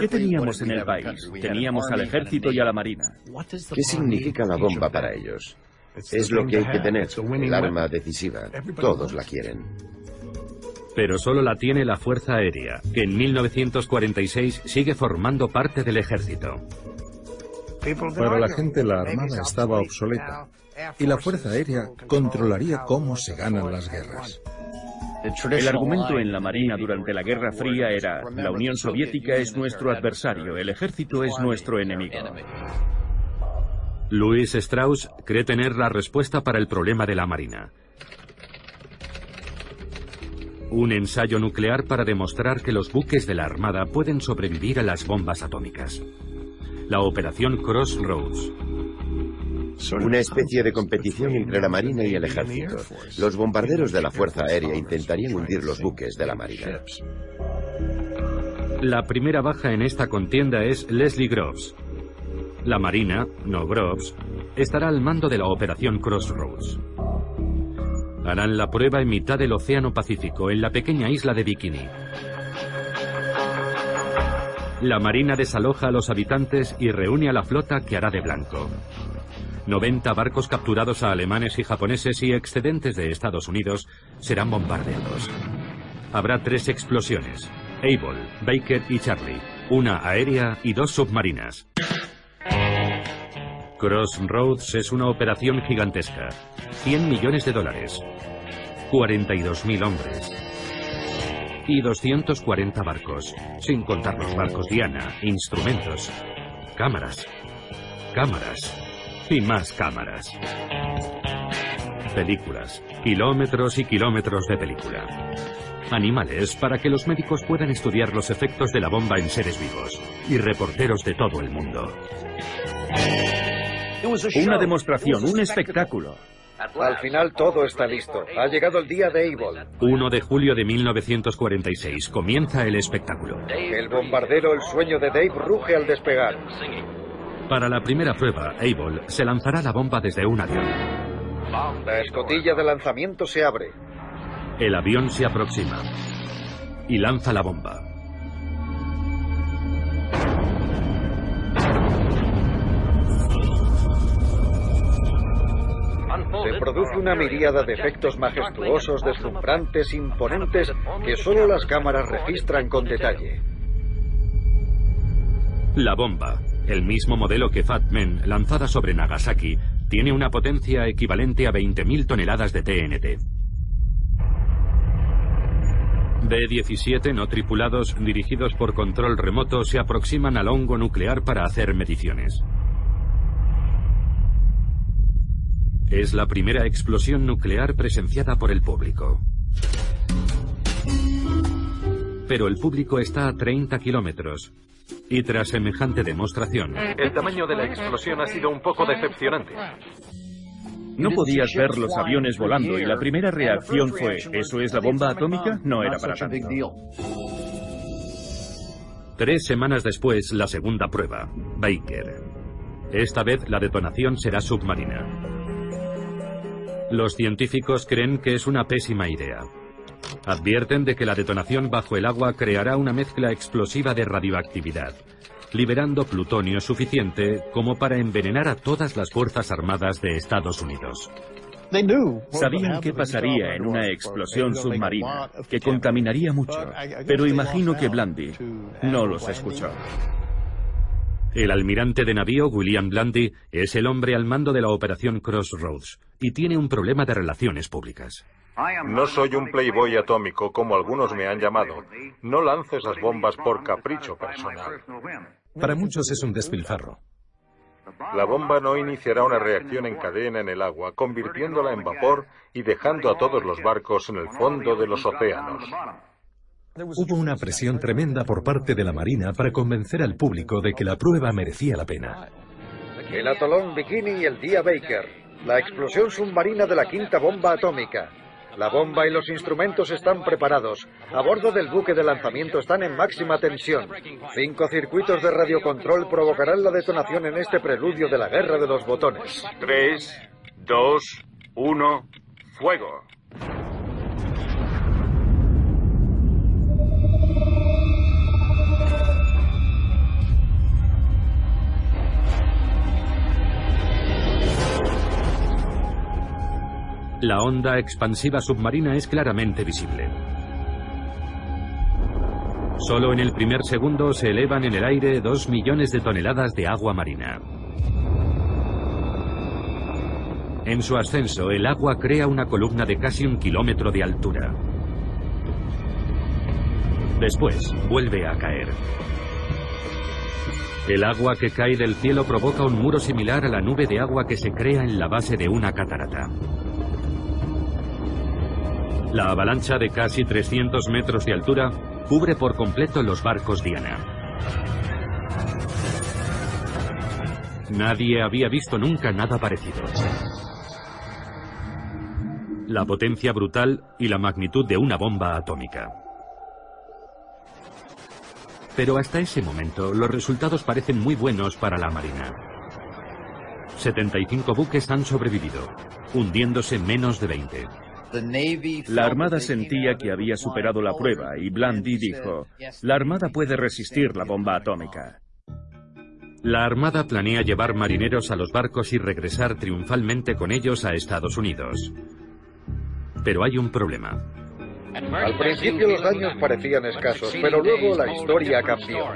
¿Qué teníamos en el país? Teníamos al ejército y a la marina. ¿Qué significa la bomba para ellos? Es lo que hay que tener, el arma decisiva. Todos la quieren. Pero solo la tiene la Fuerza Aérea, que en 1946 sigue formando parte del ejército. Para la gente la Armada estaba obsoleta y la Fuerza Aérea controlaría cómo se ganan las guerras. El argumento en la Marina durante la Guerra Fría era, la Unión Soviética es nuestro adversario, el ejército es nuestro enemigo. Louis Strauss cree tener la respuesta para el problema de la Marina. Un ensayo nuclear para demostrar que los buques de la Armada pueden sobrevivir a las bombas atómicas. La Operación Crossroads. Una especie de competición entre la Marina y el Ejército. Los bombarderos de la Fuerza Aérea intentarían hundir los buques de la Marina. La primera baja en esta contienda es Leslie Groves. La Marina, no Groves, estará al mando de la Operación Crossroads. Harán la prueba en mitad del Océano Pacífico, en la pequeña isla de Bikini. La Marina desaloja a los habitantes y reúne a la flota que hará de blanco. 90 barcos capturados a alemanes y japoneses y excedentes de Estados Unidos serán bombardeados. Habrá tres explosiones. Able, Baker y Charlie. Una aérea y dos submarinas. Crossroads es una operación gigantesca. 100 millones de dólares. 42.000 hombres. Y 240 barcos, sin contar los barcos Diana, instrumentos, cámaras, cámaras y más cámaras. Películas, kilómetros y kilómetros de película. Animales para que los médicos puedan estudiar los efectos de la bomba en seres vivos. Y reporteros de todo el mundo. Una demostración, un espectáculo. Al final todo está listo. Ha llegado el día de Able. 1 de julio de 1946. Comienza el espectáculo. El bombardero El sueño de Dave ruge al despegar. Para la primera prueba, Able se lanzará la bomba desde un avión. La escotilla de lanzamiento se abre. El avión se aproxima y lanza la bomba. Se produce una miríada de efectos majestuosos, deslumbrantes, imponentes, que solo las cámaras registran con detalle. La bomba, el mismo modelo que Fat Man lanzada sobre Nagasaki, tiene una potencia equivalente a 20.000 toneladas de TNT. B-17 no tripulados dirigidos por control remoto se aproximan al hongo nuclear para hacer mediciones. Es la primera explosión nuclear presenciada por el público. Pero el público está a 30 kilómetros. Y tras semejante demostración... El tamaño de la explosión ha sido un poco decepcionante. No podías ver los aviones volando y la primera reacción fue, ¿eso es la bomba atómica? No era para tanto. Tres semanas después, la segunda prueba, Baker. Esta vez la detonación será submarina. Los científicos creen que es una pésima idea. Advierten de que la detonación bajo el agua creará una mezcla explosiva de radioactividad. liberando plutonio suficiente como para envenenar a todas las Fuerzas Armadas de Estados Unidos. Sabían qué pasaría en una explosión submarina, que contaminaría mucho, pero imagino que Blandy no los escuchó. El almirante de navío William Blandy es el hombre al mando de la operación Crossroads y tiene un problema de relaciones públicas. No soy un playboy atómico como algunos me han llamado. No lances las bombas por capricho personal. Para muchos es un despilfarro. La bomba no iniciará una reacción en cadena en el agua, convirtiéndola en vapor y dejando a todos los barcos en el fondo de los océanos. Hubo una presión tremenda por parte de la Marina para convencer al público de que la prueba merecía la pena. El atolón Bikini y el día Baker. La explosión submarina de la quinta bomba atómica. La bomba y los instrumentos están preparados. A bordo del buque de lanzamiento están en máxima tensión. Cinco circuitos de radiocontrol provocarán la detonación en este preludio de la guerra de los botones. Tres, dos, uno, fuego. La onda expansiva submarina es claramente visible. Solo en el primer segundo se elevan en el aire dos millones de toneladas de agua marina. En su ascenso, el agua crea una columna de casi un kilómetro de altura. Después, vuelve a caer. El agua que cae del cielo provoca un muro similar a la nube de agua que se crea en la base de una catarata. La avalancha de casi 300 metros de altura cubre por completo los barcos Diana. Nadie había visto nunca nada parecido. La potencia brutal y la magnitud de una bomba atómica. Pero hasta ese momento los resultados parecen muy buenos para la Marina. 75 buques han sobrevivido, hundiéndose menos de 20. La Armada sentía que había superado la prueba y Blandy dijo, la Armada puede resistir la bomba atómica. La Armada planea llevar marineros a los barcos y regresar triunfalmente con ellos a Estados Unidos. Pero hay un problema. Al principio los daños parecían escasos, pero luego la historia cambió.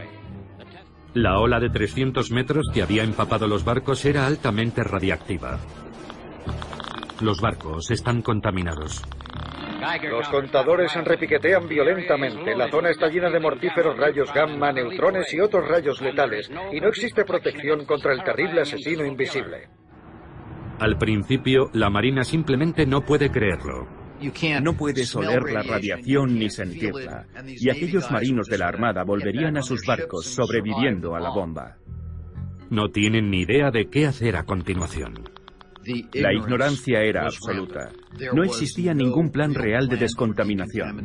La ola de 300 metros que había empapado los barcos era altamente radiactiva. Los barcos están contaminados. Los contadores repiquetean violentamente. La zona está llena de mortíferos rayos gamma, neutrones y otros rayos letales, y no existe protección contra el terrible asesino invisible. Al principio, la Marina simplemente no puede creerlo. No puedes oler la radiación ni sentirla, y aquellos marinos de la Armada volverían a sus barcos sobreviviendo a la bomba. No tienen ni idea de qué hacer a continuación. La ignorancia era absoluta. No existía ningún plan real de descontaminación.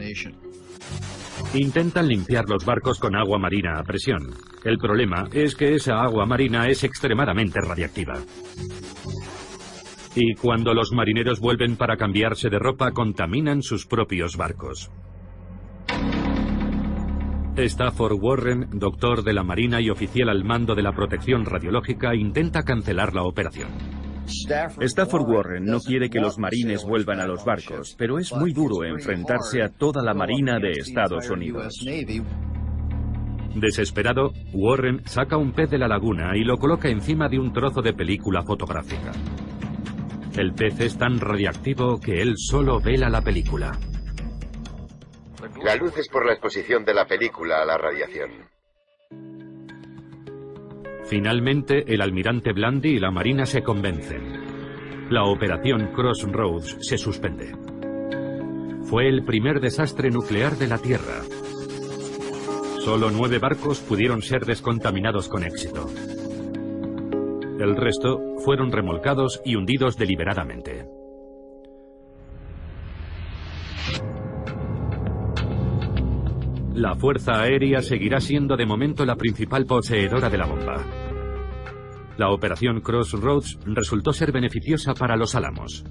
Intentan limpiar los barcos con agua marina a presión. El problema es que esa agua marina es extremadamente radiactiva. Y cuando los marineros vuelven para cambiarse de ropa, contaminan sus propios barcos. Stafford Warren, doctor de la Marina y oficial al mando de la protección radiológica, intenta cancelar la operación. Stafford Warren no quiere que los marines vuelvan a los barcos, pero es muy duro enfrentarse a toda la Marina de Estados Unidos. Desesperado, Warren saca un pez de la laguna y lo coloca encima de un trozo de película fotográfica. El pez es tan radiactivo que él solo vela la película. La luz es por la exposición de la película a la radiación. Finalmente, el almirante Blandy y la Marina se convencen. La operación Crossroads se suspende. Fue el primer desastre nuclear de la Tierra. Solo nueve barcos pudieron ser descontaminados con éxito. El resto fueron remolcados y hundidos deliberadamente. La Fuerza Aérea seguirá siendo de momento la principal poseedora de la bomba. La operación Crossroads resultó ser beneficiosa para los Álamos.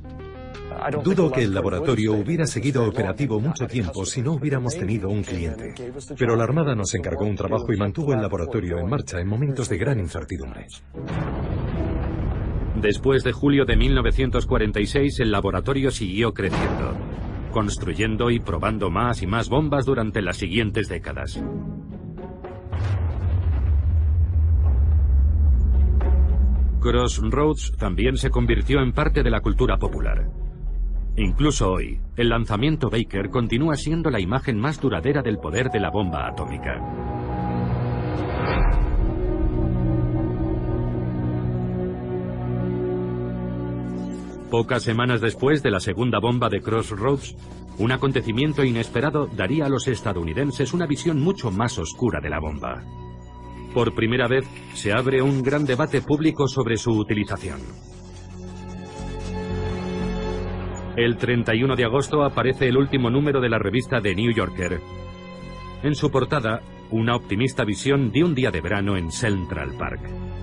Dudo que el laboratorio hubiera seguido operativo mucho tiempo si no hubiéramos tenido un cliente. Pero la Armada nos encargó un trabajo y mantuvo el laboratorio en marcha en momentos de gran incertidumbre. Después de julio de 1946, el laboratorio siguió creciendo, construyendo y probando más y más bombas durante las siguientes décadas. Crossroads también se convirtió en parte de la cultura popular. Incluso hoy, el lanzamiento Baker continúa siendo la imagen más duradera del poder de la bomba atómica. Pocas semanas después de la segunda bomba de Crossroads, un acontecimiento inesperado daría a los estadounidenses una visión mucho más oscura de la bomba. Por primera vez se abre un gran debate público sobre su utilización. El 31 de agosto aparece el último número de la revista The New Yorker. En su portada, una optimista visión de un día de verano en Central Park.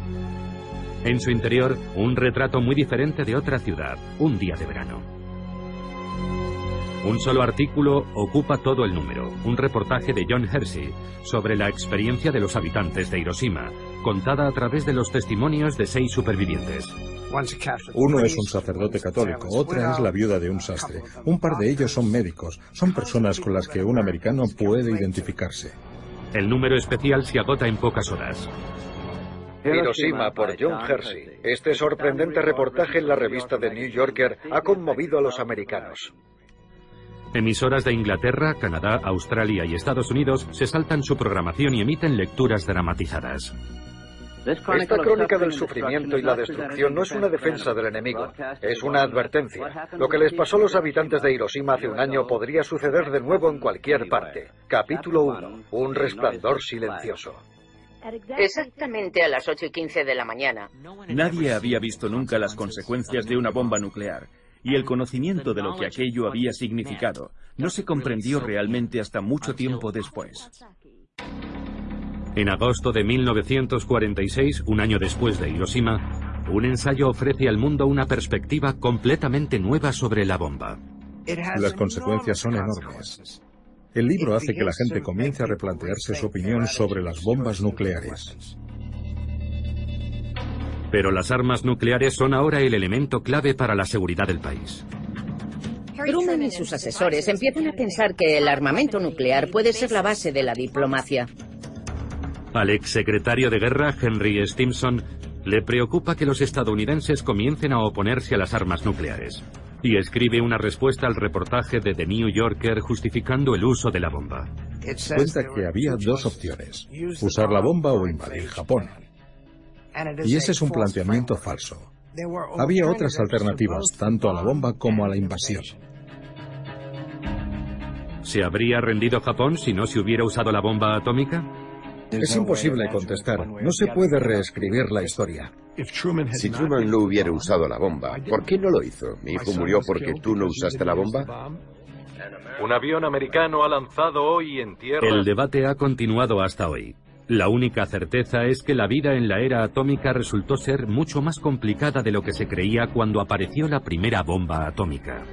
En su interior, un retrato muy diferente de otra ciudad, un día de verano. Un solo artículo ocupa todo el número, un reportaje de John Hersey sobre la experiencia de los habitantes de Hiroshima, contada a través de los testimonios de seis supervivientes. Uno es un sacerdote católico, otra es la viuda de un sastre. Un par de ellos son médicos, son personas con las que un americano puede identificarse. El número especial se agota en pocas horas. Hiroshima por John Hersey. Este sorprendente reportaje en la revista The New Yorker ha conmovido a los americanos. Emisoras de Inglaterra, Canadá, Australia y Estados Unidos se saltan su programación y emiten lecturas dramatizadas. Esta crónica del sufrimiento y la destrucción no es una defensa del enemigo, es una advertencia. Lo que les pasó a los habitantes de Hiroshima hace un año podría suceder de nuevo en cualquier parte. Capítulo 1. Un resplandor silencioso. Exactamente a las 8 y 15 de la mañana. Nadie había visto nunca las consecuencias de una bomba nuclear y el conocimiento de lo que aquello había significado no se comprendió realmente hasta mucho tiempo después. En agosto de 1946, un año después de Hiroshima, un ensayo ofrece al mundo una perspectiva completamente nueva sobre la bomba. Las consecuencias son enormes. El libro hace que la gente comience a replantearse su opinión sobre las bombas nucleares. Pero las armas nucleares son ahora el elemento clave para la seguridad del país. Truman y sus asesores empiezan a pensar que el armamento nuclear puede ser la base de la diplomacia. Al exsecretario de guerra, Henry Stimson, le preocupa que los estadounidenses comiencen a oponerse a las armas nucleares. Y escribe una respuesta al reportaje de The New Yorker justificando el uso de la bomba. Cuenta que había dos opciones, usar la bomba o invadir Japón. Y ese es un planteamiento falso. Había otras alternativas, tanto a la bomba como a la invasión. ¿Se habría rendido Japón si no se hubiera usado la bomba atómica? Es imposible contestar. No se puede reescribir la historia. Si Truman no hubiera usado la bomba, ¿por qué no lo hizo? ¿Mi hijo murió porque tú no usaste la bomba? Un avión americano ha lanzado hoy en tierra. El debate ha continuado hasta hoy. La única certeza es que la vida en la era atómica resultó ser mucho más complicada de lo que se creía cuando apareció la primera bomba atómica.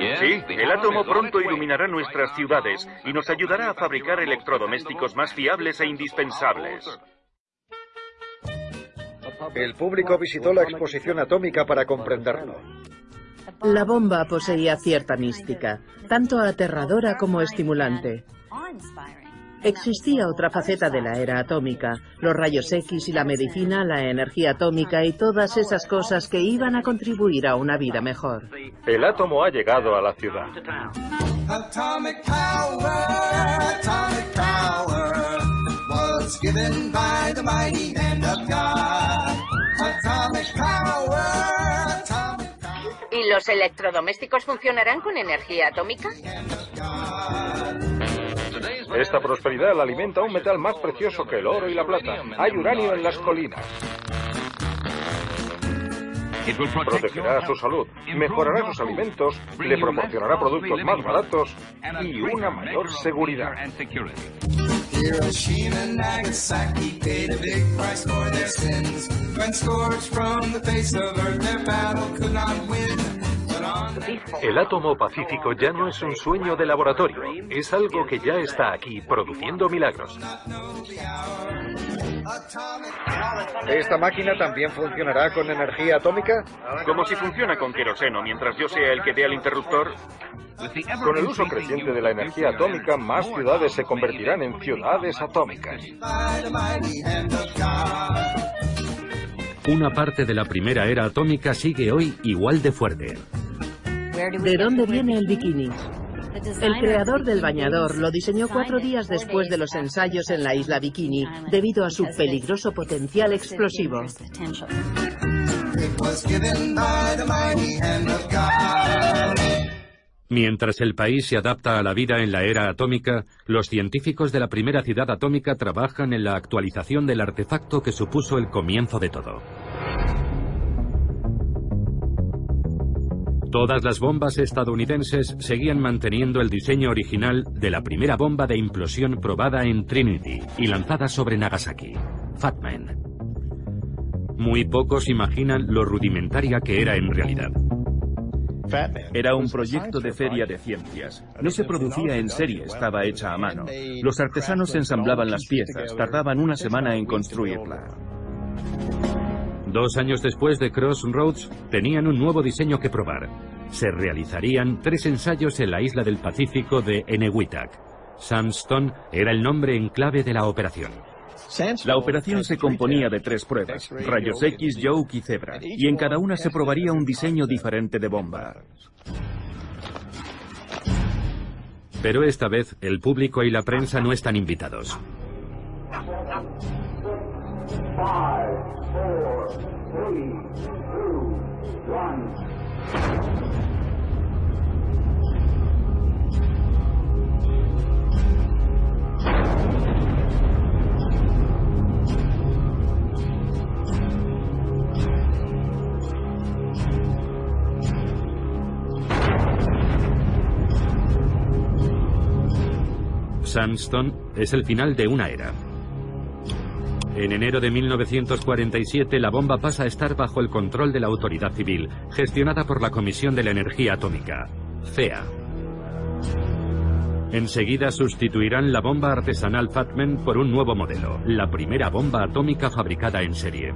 Sí, el átomo pronto iluminará nuestras ciudades y nos ayudará a fabricar electrodomésticos más fiables e indispensables. El público visitó la exposición atómica para comprenderlo. La bomba poseía cierta mística, tanto aterradora como estimulante. Existía otra faceta de la era atómica, los rayos X y la medicina, la energía atómica y todas esas cosas que iban a contribuir a una vida mejor. El átomo ha llegado a la ciudad. Atomic power, atomic power was given by the mighty hand of God. Atomic power, atomic ¿Y los electrodomésticos funcionarán con energía atómica? Esta prosperidad la alimenta un metal más precioso que el oro y la plata. Hay uranio en las colinas. Protegerá su salud, mejorará sus alimentos, le proporcionará productos más baratos y una mayor seguridad. Hiroshima Nagasaki paid a big price for their sins. When scourged from the face of earth, their battle could not win. El átomo pacífico ya no es un sueño de laboratorio, es algo que ya está aquí produciendo milagros. ¿Esta máquina también funcionará con energía atómica? Como si funciona con queroseno, mientras yo sea el que dé al interruptor. Con el uso creciente de la energía atómica, más ciudades se convertirán en ciudades atómicas. Una parte de la primera era atómica sigue hoy igual de fuerte. ¿De dónde viene el bikini? El creador del bañador lo diseñó cuatro días después de los ensayos en la isla Bikini, debido a su peligroso potencial explosivo. Mientras el país se adapta a la vida en la era atómica, los científicos de la primera ciudad atómica trabajan en la actualización del artefacto que supuso el comienzo de todo. Todas las bombas estadounidenses seguían manteniendo el diseño original de la primera bomba de implosión probada en Trinity y lanzada sobre Nagasaki, Fatman. Muy pocos imaginan lo rudimentaria que era en realidad. Era un proyecto de feria de ciencias. No se producía en serie, estaba hecha a mano. Los artesanos ensamblaban las piezas, tardaban una semana en construirla. Dos años después de Crossroads, tenían un nuevo diseño que probar. Se realizarían tres ensayos en la isla del Pacífico de Enewetak. Sandstone era el nombre en clave de la operación. La operación se componía de tres pruebas, rayos X, Yoke y Zebra, y en cada una se probaría un diseño diferente de bomba. Pero esta vez el público y la prensa no están invitados. Sandstone es el final de una era. En enero de 1947 la bomba pasa a estar bajo el control de la autoridad civil, gestionada por la Comisión de la Energía Atómica, CEA. Enseguida sustituirán la bomba artesanal Fatman por un nuevo modelo, la primera bomba atómica fabricada en serie.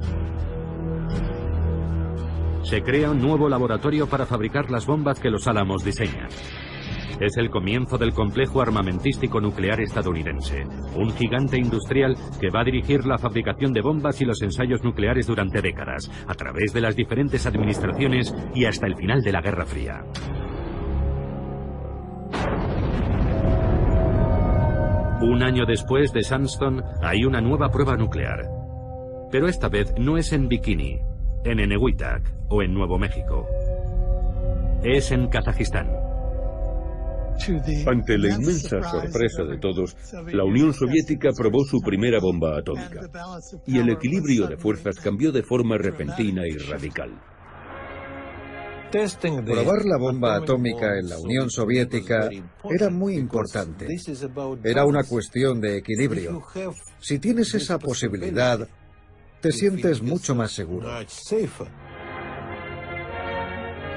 Se crea un nuevo laboratorio para fabricar las bombas que los Álamos diseñan. Es el comienzo del complejo armamentístico nuclear estadounidense, un gigante industrial que va a dirigir la fabricación de bombas y los ensayos nucleares durante décadas, a través de las diferentes administraciones y hasta el final de la Guerra Fría. Un año después de Sandstone hay una nueva prueba nuclear. Pero esta vez no es en Bikini, en Enewetak o en Nuevo México. Es en Kazajistán. Ante la inmensa sorpresa de todos, la Unión Soviética probó su primera bomba atómica. Y el equilibrio de fuerzas cambió de forma repentina y radical. Probar la bomba atómica en la Unión Soviética era muy importante. Era una cuestión de equilibrio. Si tienes esa posibilidad, te sientes mucho más seguro.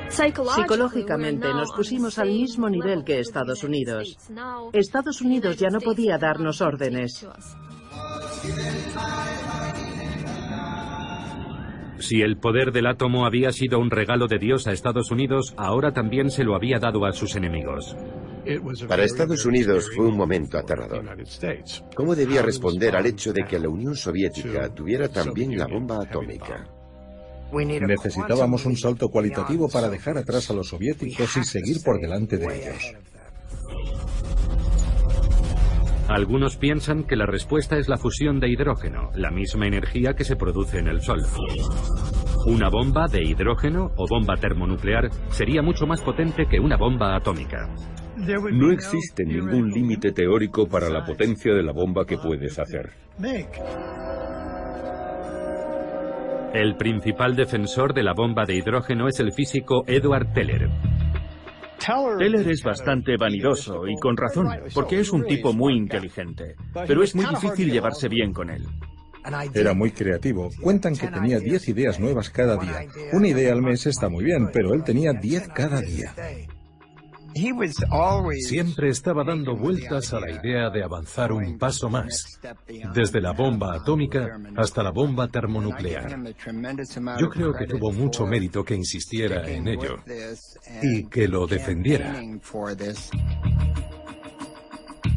Psicológicamente nos pusimos al mismo nivel que Estados Unidos. Estados Unidos ya no podía darnos órdenes. Si el poder del átomo había sido un regalo de Dios a Estados Unidos, ahora también se lo había dado a sus enemigos. Para Estados Unidos fue un momento aterrador. ¿Cómo debía responder al hecho de que la Unión Soviética tuviera también la bomba atómica? Necesitábamos un salto cualitativo para dejar atrás a los soviéticos y seguir por delante de ellos. Algunos piensan que la respuesta es la fusión de hidrógeno, la misma energía que se produce en el Sol. Una bomba de hidrógeno o bomba termonuclear sería mucho más potente que una bomba atómica. No existe ningún límite teórico para la potencia de la bomba que puedes hacer. El principal defensor de la bomba de hidrógeno es el físico Edward Teller. Teller es bastante vanidoso y con razón, porque es un tipo muy inteligente, pero es muy difícil llevarse bien con él. Era muy creativo. Cuentan que tenía 10 ideas nuevas cada día. Una idea al mes está muy bien, pero él tenía 10 cada día. Siempre estaba dando vueltas a la idea de avanzar un paso más, desde la bomba atómica hasta la bomba termonuclear. Yo creo que tuvo mucho mérito que insistiera en ello y que lo defendiera.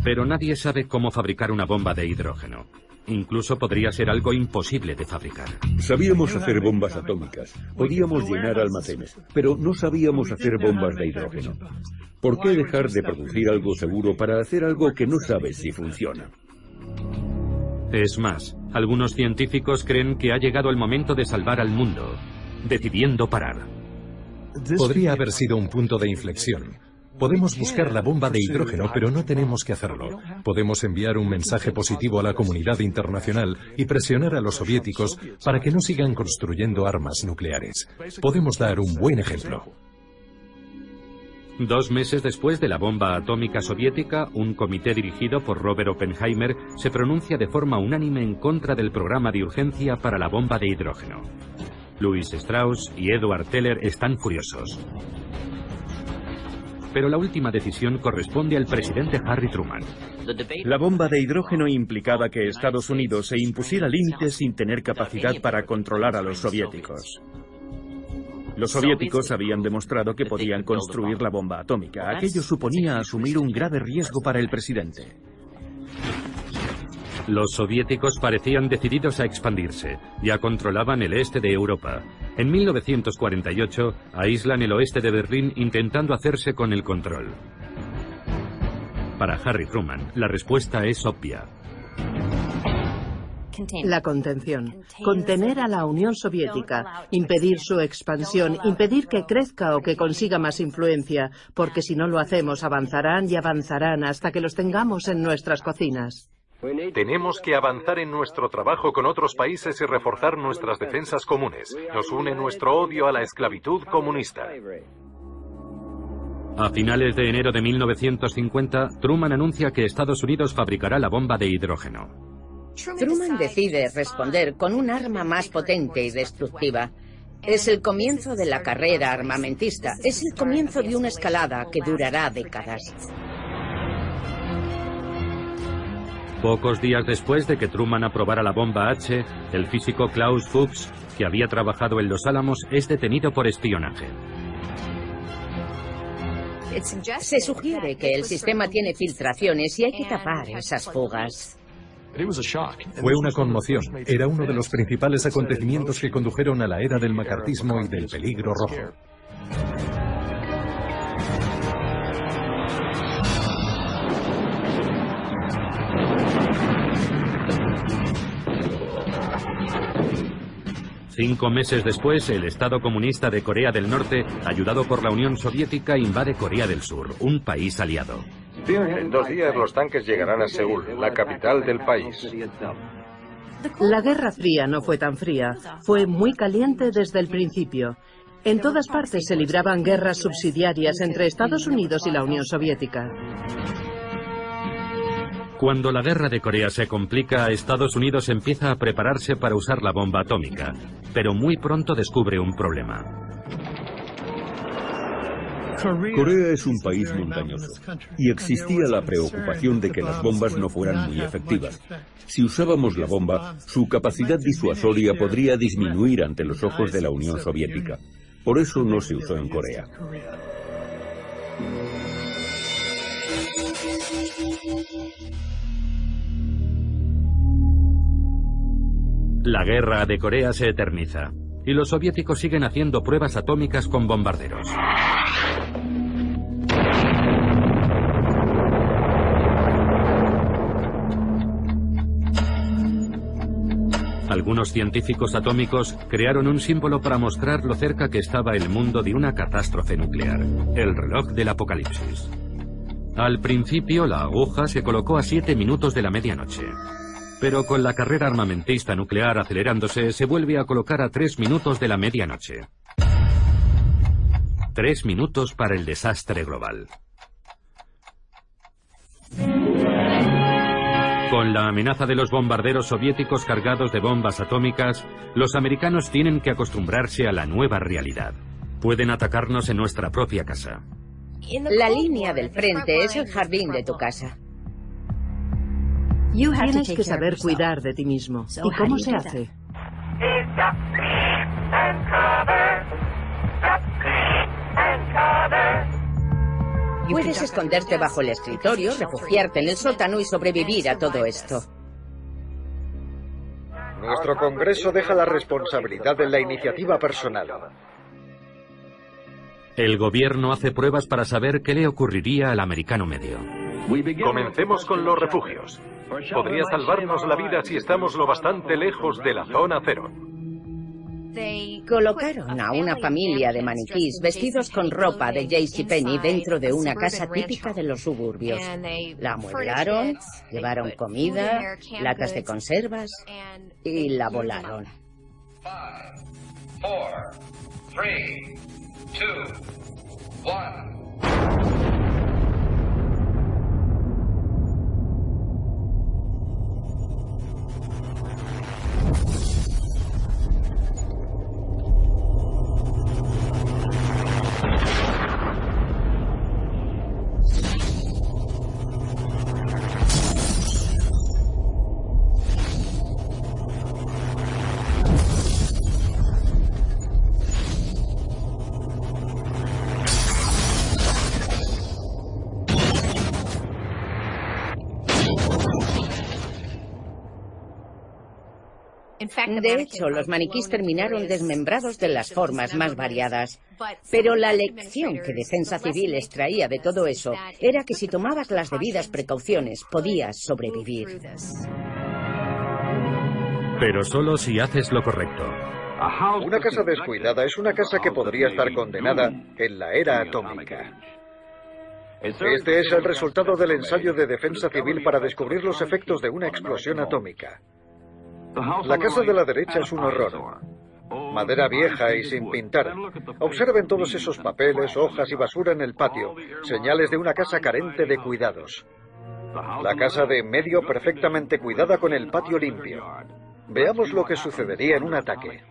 Pero nadie sabe cómo fabricar una bomba de hidrógeno. Incluso podría ser algo imposible de fabricar. Sabíamos hacer bombas atómicas, podíamos llenar almacenes, pero no sabíamos hacer bombas de hidrógeno. ¿Por qué dejar de producir algo seguro para hacer algo que no sabes si funciona? Es más, algunos científicos creen que ha llegado el momento de salvar al mundo, decidiendo parar. Podría haber sido un punto de inflexión. Podemos buscar la bomba de hidrógeno, pero no tenemos que hacerlo. Podemos enviar un mensaje positivo a la comunidad internacional y presionar a los soviéticos para que no sigan construyendo armas nucleares. Podemos dar un buen ejemplo. Dos meses después de la bomba atómica soviética, un comité dirigido por Robert Oppenheimer se pronuncia de forma unánime en contra del programa de urgencia para la bomba de hidrógeno. Louis Strauss y Edward Teller están furiosos. Pero la última decisión corresponde al presidente Harry Truman. La bomba de hidrógeno implicaba que Estados Unidos se impusiera límites sin tener capacidad para controlar a los soviéticos. Los soviéticos habían demostrado que podían construir la bomba atómica. Aquello suponía asumir un grave riesgo para el presidente. Los soviéticos parecían decididos a expandirse. Ya controlaban el este de Europa. En 1948 aíslan el oeste de Berlín intentando hacerse con el control. Para Harry Truman, la respuesta es obvia. La contención. Contener a la Unión Soviética, impedir su expansión, impedir que crezca o que consiga más influencia, porque si no lo hacemos avanzarán y avanzarán hasta que los tengamos en nuestras cocinas. Tenemos que avanzar en nuestro trabajo con otros países y reforzar nuestras defensas comunes. Nos une nuestro odio a la esclavitud comunista. A finales de enero de 1950, Truman anuncia que Estados Unidos fabricará la bomba de hidrógeno. Truman decide responder con un arma más potente y destructiva. Es el comienzo de la carrera armamentista. Es el comienzo de una escalada que durará décadas. Pocos días después de que Truman aprobara la bomba H, el físico Klaus Fuchs, que había trabajado en Los Álamos, es detenido por espionaje. Se sugiere que el sistema tiene filtraciones y hay que tapar esas fugas. Fue una conmoción. Era uno de los principales acontecimientos que condujeron a la era del macartismo y del peligro rojo. Cinco meses después, el Estado comunista de Corea del Norte, ayudado por la Unión Soviética, invade Corea del Sur, un país aliado. En dos días los tanques llegarán a Seúl, la capital del país. La Guerra Fría no fue tan fría, fue muy caliente desde el principio. En todas partes se libraban guerras subsidiarias entre Estados Unidos y la Unión Soviética. Cuando la guerra de Corea se complica, Estados Unidos empieza a prepararse para usar la bomba atómica, pero muy pronto descubre un problema. Corea es un país montañoso y existía la preocupación de que las bombas no fueran muy efectivas. Si usábamos la bomba, su capacidad disuasoria podría disminuir ante los ojos de la Unión Soviética. Por eso no se usó en Corea. La guerra de Corea se eterniza y los soviéticos siguen haciendo pruebas atómicas con bombarderos. Algunos científicos atómicos crearon un símbolo para mostrar lo cerca que estaba el mundo de una catástrofe nuclear, el reloj del apocalipsis. Al principio la aguja se colocó a 7 minutos de la medianoche. Pero con la carrera armamentista nuclear acelerándose, se vuelve a colocar a 3 minutos de la medianoche. Tres minutos para el desastre global. Con la amenaza de los bombarderos soviéticos cargados de bombas atómicas, los americanos tienen que acostumbrarse a la nueva realidad. Pueden atacarnos en nuestra propia casa. La línea del frente es el jardín de tu casa. Tienes que saber cuidar de ti mismo. ¿Y cómo se hace? Puedes esconderte bajo el escritorio, refugiarte en el sótano y sobrevivir a todo esto. Nuestro Congreso deja la responsabilidad de la iniciativa personal. El gobierno hace pruebas para saber qué le ocurriría al americano medio. Comencemos con los refugios. Podría salvarnos la vida si estamos lo bastante lejos de la zona cero. Colocaron a una familia de maniquís vestidos con ropa de JCPenney dentro de una casa típica de los suburbios. La amueblaron, llevaron comida, latas de conservas y la volaron. two, one. De hecho, los maniquís terminaron desmembrados de las formas más variadas. Pero la lección que Defensa Civil extraía de todo eso era que si tomabas las debidas precauciones podías sobrevivir. Pero solo si haces lo correcto. Una casa descuidada es una casa que podría estar condenada en la era atómica. Este es el resultado del ensayo de defensa civil para descubrir los efectos de una explosión atómica. La casa de la derecha es un horror. Madera vieja y sin pintar. Observen todos esos papeles, hojas y basura en el patio, señales de una casa carente de cuidados. La casa de medio perfectamente cuidada con el patio limpio. Veamos lo que sucedería en un ataque.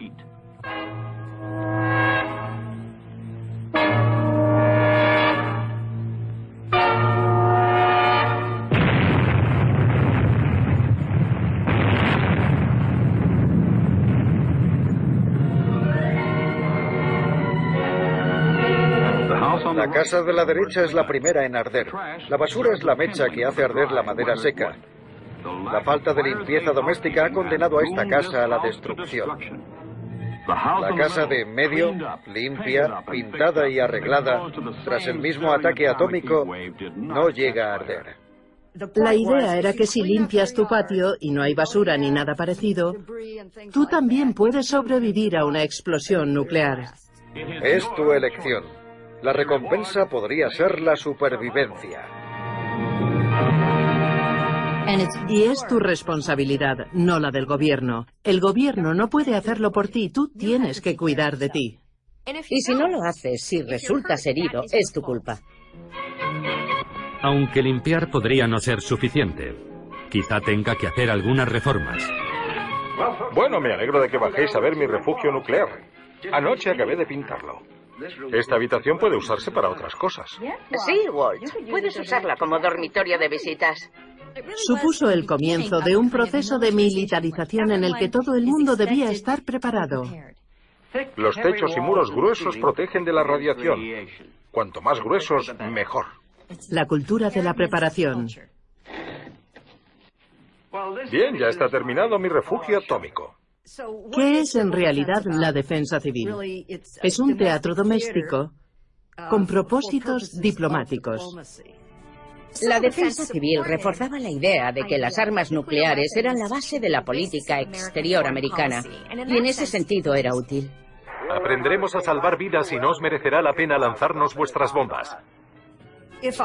La casa de la derecha es la primera en arder. La basura es la mecha que hace arder la madera seca. La falta de limpieza doméstica ha condenado a esta casa a la destrucción. La casa de en medio, limpia, pintada y arreglada, tras el mismo ataque atómico, no llega a arder. La idea era que si limpias tu patio y no hay basura ni nada parecido, tú también puedes sobrevivir a una explosión nuclear. Es tu elección. La recompensa podría ser la supervivencia. Y es tu responsabilidad, no la del gobierno. El gobierno no puede hacerlo por ti, tú tienes que cuidar de ti. Y si no lo haces, si resultas herido, es tu culpa. Aunque limpiar podría no ser suficiente. Quizá tenga que hacer algunas reformas. Bueno, me alegro de que bajéis a ver mi refugio nuclear. Anoche acabé de pintarlo. Esta habitación puede usarse para otras cosas. Sí, Walt. Puedes usarla como dormitorio de visitas. Supuso el comienzo de un proceso de militarización en el que todo el mundo debía estar preparado. Los techos y muros gruesos protegen de la radiación. Cuanto más gruesos, mejor. La cultura de la preparación. Bien, ya está terminado mi refugio atómico. ¿Qué es en realidad la defensa civil? Es un teatro doméstico con propósitos diplomáticos. La defensa civil reforzaba la idea de que las armas nucleares eran la base de la política exterior americana, y en ese sentido era útil. Aprenderemos a salvar vidas y no os merecerá la pena lanzarnos vuestras bombas.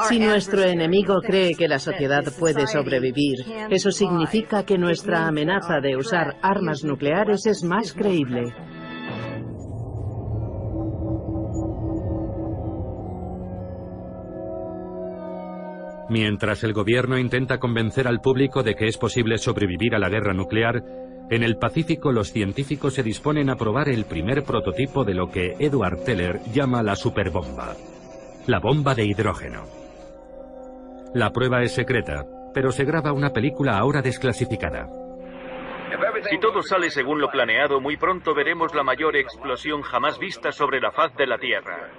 Si nuestro enemigo cree que la sociedad puede sobrevivir, eso significa que nuestra amenaza de usar armas nucleares es más creíble. Mientras el gobierno intenta convencer al público de que es posible sobrevivir a la guerra nuclear, en el Pacífico los científicos se disponen a probar el primer prototipo de lo que Edward Teller llama la superbomba la bomba de hidrógeno. La prueba es secreta, pero se graba una película ahora desclasificada. Si todo sale según lo planeado, muy pronto veremos la mayor explosión jamás vista sobre la faz de la Tierra.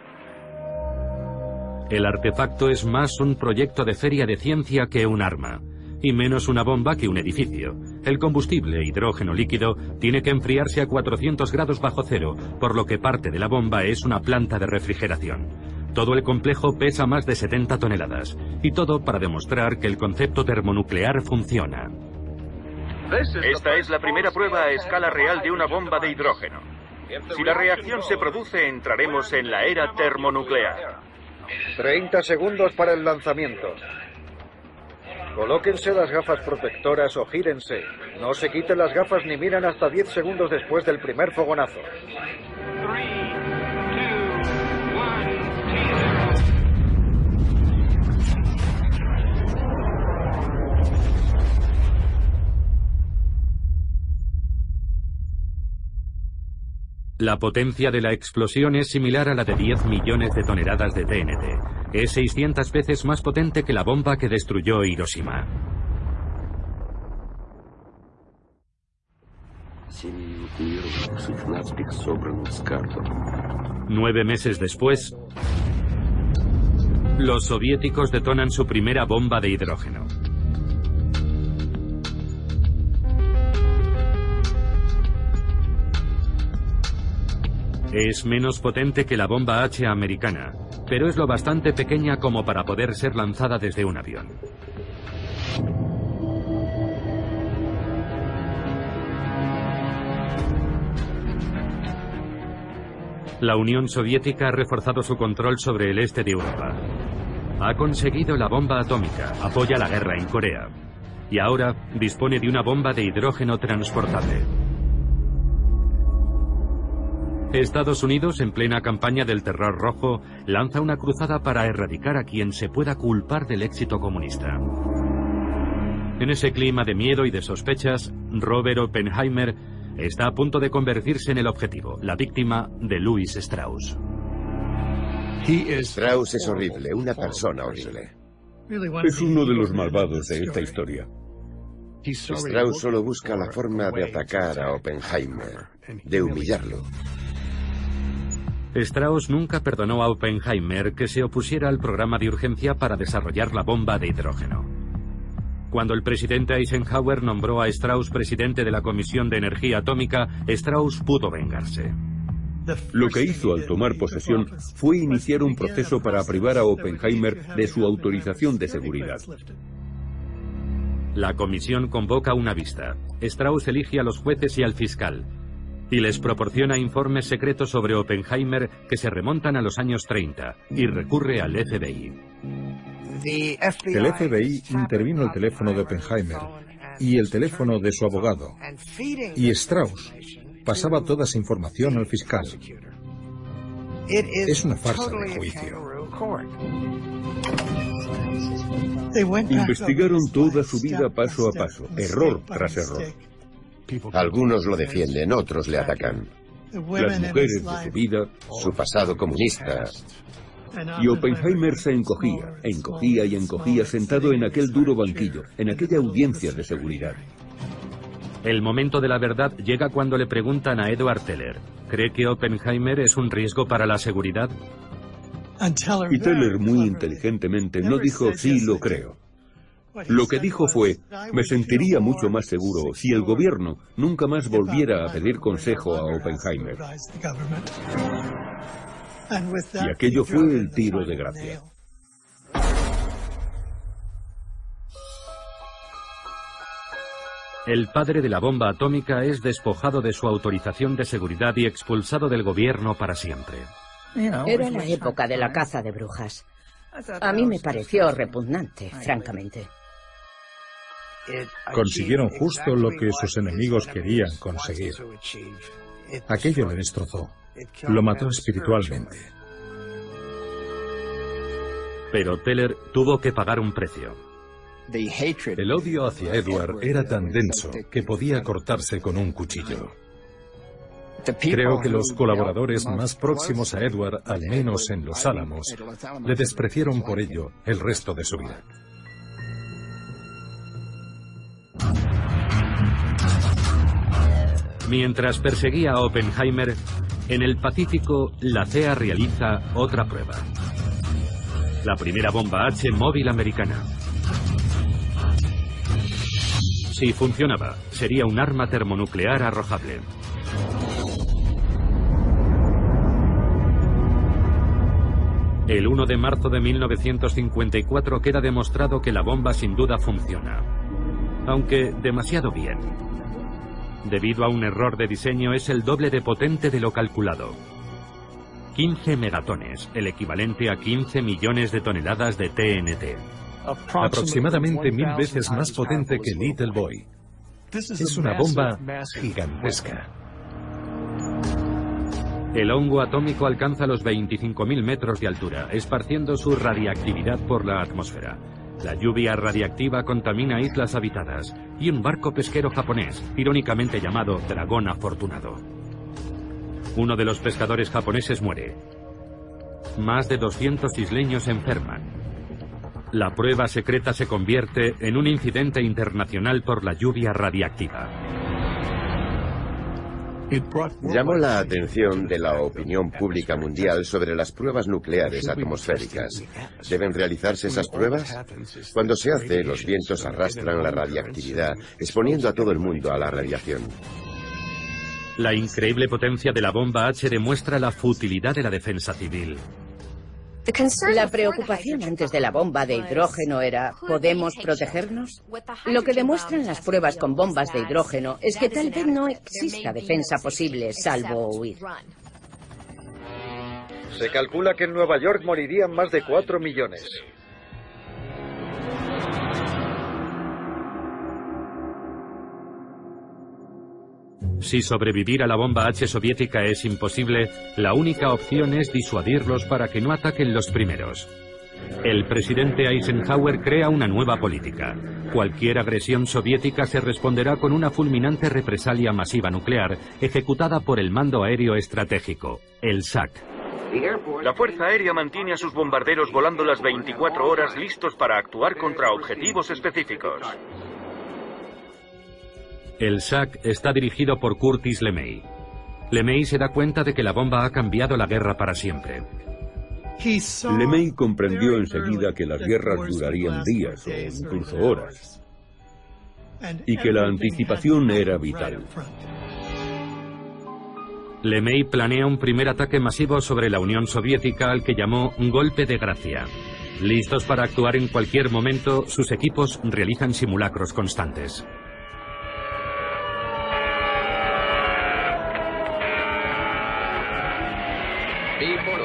El artefacto es más un proyecto de feria de ciencia que un arma, y menos una bomba que un edificio. El combustible, hidrógeno líquido, tiene que enfriarse a 400 grados bajo cero, por lo que parte de la bomba es una planta de refrigeración. Todo el complejo pesa más de 70 toneladas, y todo para demostrar que el concepto termonuclear funciona. Esta es la primera prueba a escala real de una bomba de hidrógeno. Si la reacción se produce, entraremos en la era termonuclear. 30 segundos para el lanzamiento. Colóquense las gafas protectoras o gírense. No se quiten las gafas ni miran hasta 10 segundos después del primer fogonazo. La potencia de la explosión es similar a la de 10 millones de toneladas de TNT. Es 600 veces más potente que la bomba que destruyó Hiroshima. Nueve meses después, los soviéticos detonan su primera bomba de hidrógeno. Es menos potente que la bomba H americana, pero es lo bastante pequeña como para poder ser lanzada desde un avión. La Unión Soviética ha reforzado su control sobre el este de Europa. Ha conseguido la bomba atómica, apoya la guerra en Corea. Y ahora dispone de una bomba de hidrógeno transportable. Estados Unidos, en plena campaña del terror rojo, lanza una cruzada para erradicar a quien se pueda culpar del éxito comunista. En ese clima de miedo y de sospechas, Robert Oppenheimer está a punto de convertirse en el objetivo, la víctima de Louis Strauss. Strauss es horrible, una persona horrible. Es uno de los malvados de esta historia. Strauss solo busca la forma de atacar a Oppenheimer, de humillarlo. Strauss nunca perdonó a Oppenheimer que se opusiera al programa de urgencia para desarrollar la bomba de hidrógeno. Cuando el presidente Eisenhower nombró a Strauss presidente de la Comisión de Energía Atómica, Strauss pudo vengarse. Lo que hizo al tomar posesión fue iniciar un proceso para privar a Oppenheimer de su autorización de seguridad. La comisión convoca una vista. Strauss elige a los jueces y al fiscal y les proporciona informes secretos sobre Oppenheimer que se remontan a los años 30 y recurre al FBI. El FBI intervino el teléfono de Oppenheimer y el teléfono de su abogado. Y Strauss pasaba toda esa información al fiscal. Es una farsa de juicio. Investigaron toda su vida paso a paso, error tras error. Algunos lo defienden, otros le atacan. Las mujeres de su vida, Su pasado comunista. y Oppenheimer se encogía, encogía y encogía sentado en aquel duro banquillo, en aquella audiencia de seguridad. El momento de la verdad llega cuando le preguntan a Edward Teller, ¿cree que Oppenheimer es un riesgo para la seguridad? Y Teller muy inteligentemente no dijo sí lo creo. Lo que dijo fue, me sentiría mucho más seguro si el gobierno nunca más volviera a pedir consejo a Oppenheimer. Y aquello fue el tiro de gracia. El padre de la bomba atómica es despojado de su autorización de seguridad y expulsado del gobierno para siempre. Era la época de la caza de brujas. A mí me pareció repugnante, francamente. Consiguieron justo lo que sus enemigos querían conseguir. Aquello le destrozó. Lo mató espiritualmente. Pero Teller tuvo que pagar un precio. El odio hacia Edward era tan denso que podía cortarse con un cuchillo. Creo que los colaboradores más próximos a Edward, al menos en Los Álamos, le despreciaron por ello el resto de su vida. Mientras perseguía a Oppenheimer, en el Pacífico, la CEA realiza otra prueba. La primera bomba H móvil americana. Si funcionaba, sería un arma termonuclear arrojable. El 1 de marzo de 1954 queda demostrado que la bomba sin duda funciona, aunque demasiado bien. Debido a un error de diseño es el doble de potente de lo calculado. 15 megatones, el equivalente a 15 millones de toneladas de TNT. Aproximadamente mil veces más potente que Little Boy. Es una bomba gigantesca. El hongo atómico alcanza los 25.000 metros de altura, esparciendo su radiactividad por la atmósfera. La lluvia radiactiva contamina islas habitadas y un barco pesquero japonés, irónicamente llamado Dragón Afortunado. Uno de los pescadores japoneses muere. Más de 200 isleños enferman. La prueba secreta se convierte en un incidente internacional por la lluvia radiactiva. Llamó la atención de la opinión pública mundial sobre las pruebas nucleares atmosféricas. ¿Deben realizarse esas pruebas? Cuando se hace, los vientos arrastran la radiactividad, exponiendo a todo el mundo a la radiación. La increíble potencia de la bomba H demuestra la futilidad de la defensa civil. La preocupación antes de la bomba de hidrógeno era, ¿podemos protegernos? Lo que demuestran las pruebas con bombas de hidrógeno es que tal vez no exista defensa posible salvo huir. Se calcula que en Nueva York morirían más de 4 millones. Si sobrevivir a la bomba H soviética es imposible, la única opción es disuadirlos para que no ataquen los primeros. El presidente Eisenhower crea una nueva política. Cualquier agresión soviética se responderá con una fulminante represalia masiva nuclear ejecutada por el Mando Aéreo Estratégico, el SAC. La Fuerza Aérea mantiene a sus bombarderos volando las 24 horas listos para actuar contra objetivos específicos. El SAC está dirigido por Curtis LeMay. LeMay se da cuenta de que la bomba ha cambiado la guerra para siempre. LeMay comprendió enseguida que las guerras durarían días o incluso horas y que la anticipación era vital. LeMay planea un primer ataque masivo sobre la Unión Soviética al que llamó golpe de gracia. Listos para actuar en cualquier momento, sus equipos realizan simulacros constantes.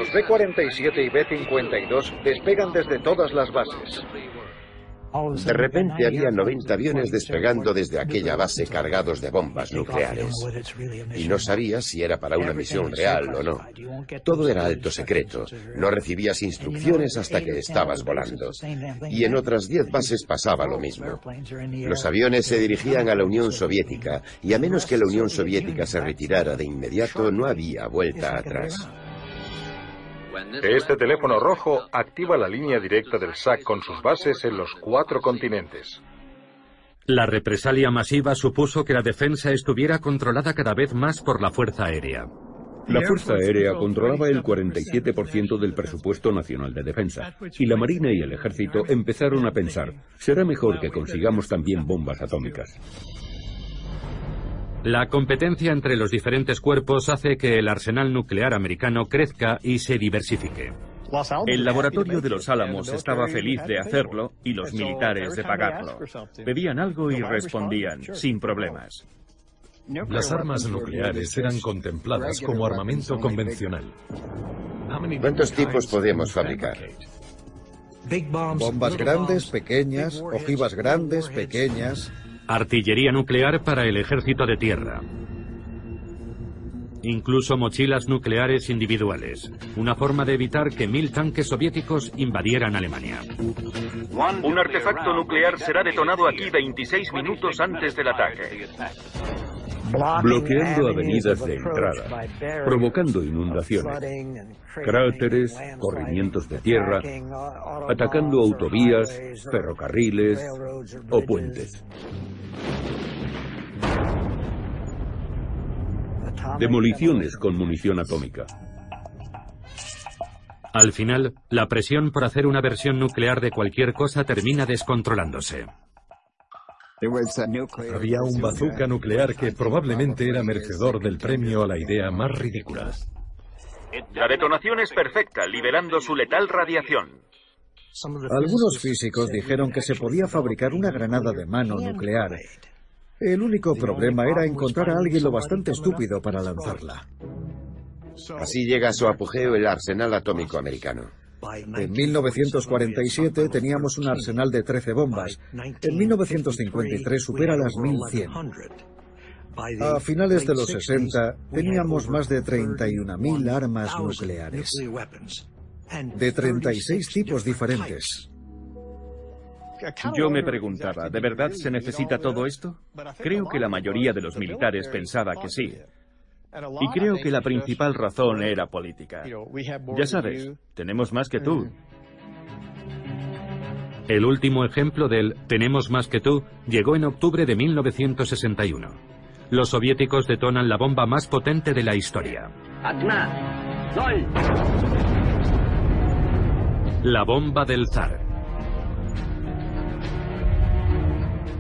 Los B-47 y B-52 despegan desde todas las bases. De repente había 90 aviones despegando desde aquella base cargados de bombas nucleares. Y no sabía si era para una misión real o no. Todo era alto secreto. No recibías instrucciones hasta que estabas volando. Y en otras 10 bases pasaba lo mismo. Los aviones se dirigían a la Unión Soviética y a menos que la Unión Soviética se retirara de inmediato no había vuelta atrás. Este teléfono rojo activa la línea directa del SAC con sus bases en los cuatro continentes. La represalia masiva supuso que la defensa estuviera controlada cada vez más por la Fuerza Aérea. La Fuerza Aérea controlaba el 47% del presupuesto nacional de defensa y la Marina y el Ejército empezaron a pensar, será mejor que consigamos también bombas atómicas. La competencia entre los diferentes cuerpos hace que el arsenal nuclear americano crezca y se diversifique. El laboratorio de los Álamos estaba feliz de hacerlo y los militares de pagarlo. Pedían algo y respondían, sin problemas. Las armas nucleares eran contempladas como armamento convencional. ¿Cuántos tipos podemos fabricar? Bombas grandes, pequeñas, ojivas grandes, pequeñas. Artillería nuclear para el ejército de tierra. incluso mochilas nucleares individuales, una forma de evitar que mil tanques soviéticos invadieran Alemania. Un artefacto nuclear será detonado aquí 26 minutos antes del ataque. bloqueando avenidas de entrada, provocando inundaciones, cráteres, corrimientos de tierra, atacando autovías, ferrocarriles o puentes. Demoliciones con munición atómica. Al final, la presión por hacer una versión nuclear de cualquier cosa termina descontrolándose. Había un bazooka nuclear que probablemente era merecedor del premio a la idea más ridícula. La detonación es perfecta, liberando su letal radiación. Algunos físicos dijeron que se podía fabricar una granada de mano nuclear. El único problema era encontrar a alguien lo bastante estúpido para lanzarla. Así llega a su apogeo el arsenal atómico americano. En 1947 teníamos un arsenal de 13 bombas. En 1953 supera las 1100. A finales de los 60 teníamos más de 31.000 armas nucleares, de 36 tipos diferentes. Yo me preguntaba, ¿de verdad se necesita todo esto? Creo que la mayoría de los militares pensaba que sí. Y creo que la principal razón era política. Ya sabes, tenemos más que tú. El último ejemplo del tenemos más que tú llegó en octubre de 1961. Los soviéticos detonan la bomba más potente de la historia. La bomba del zar.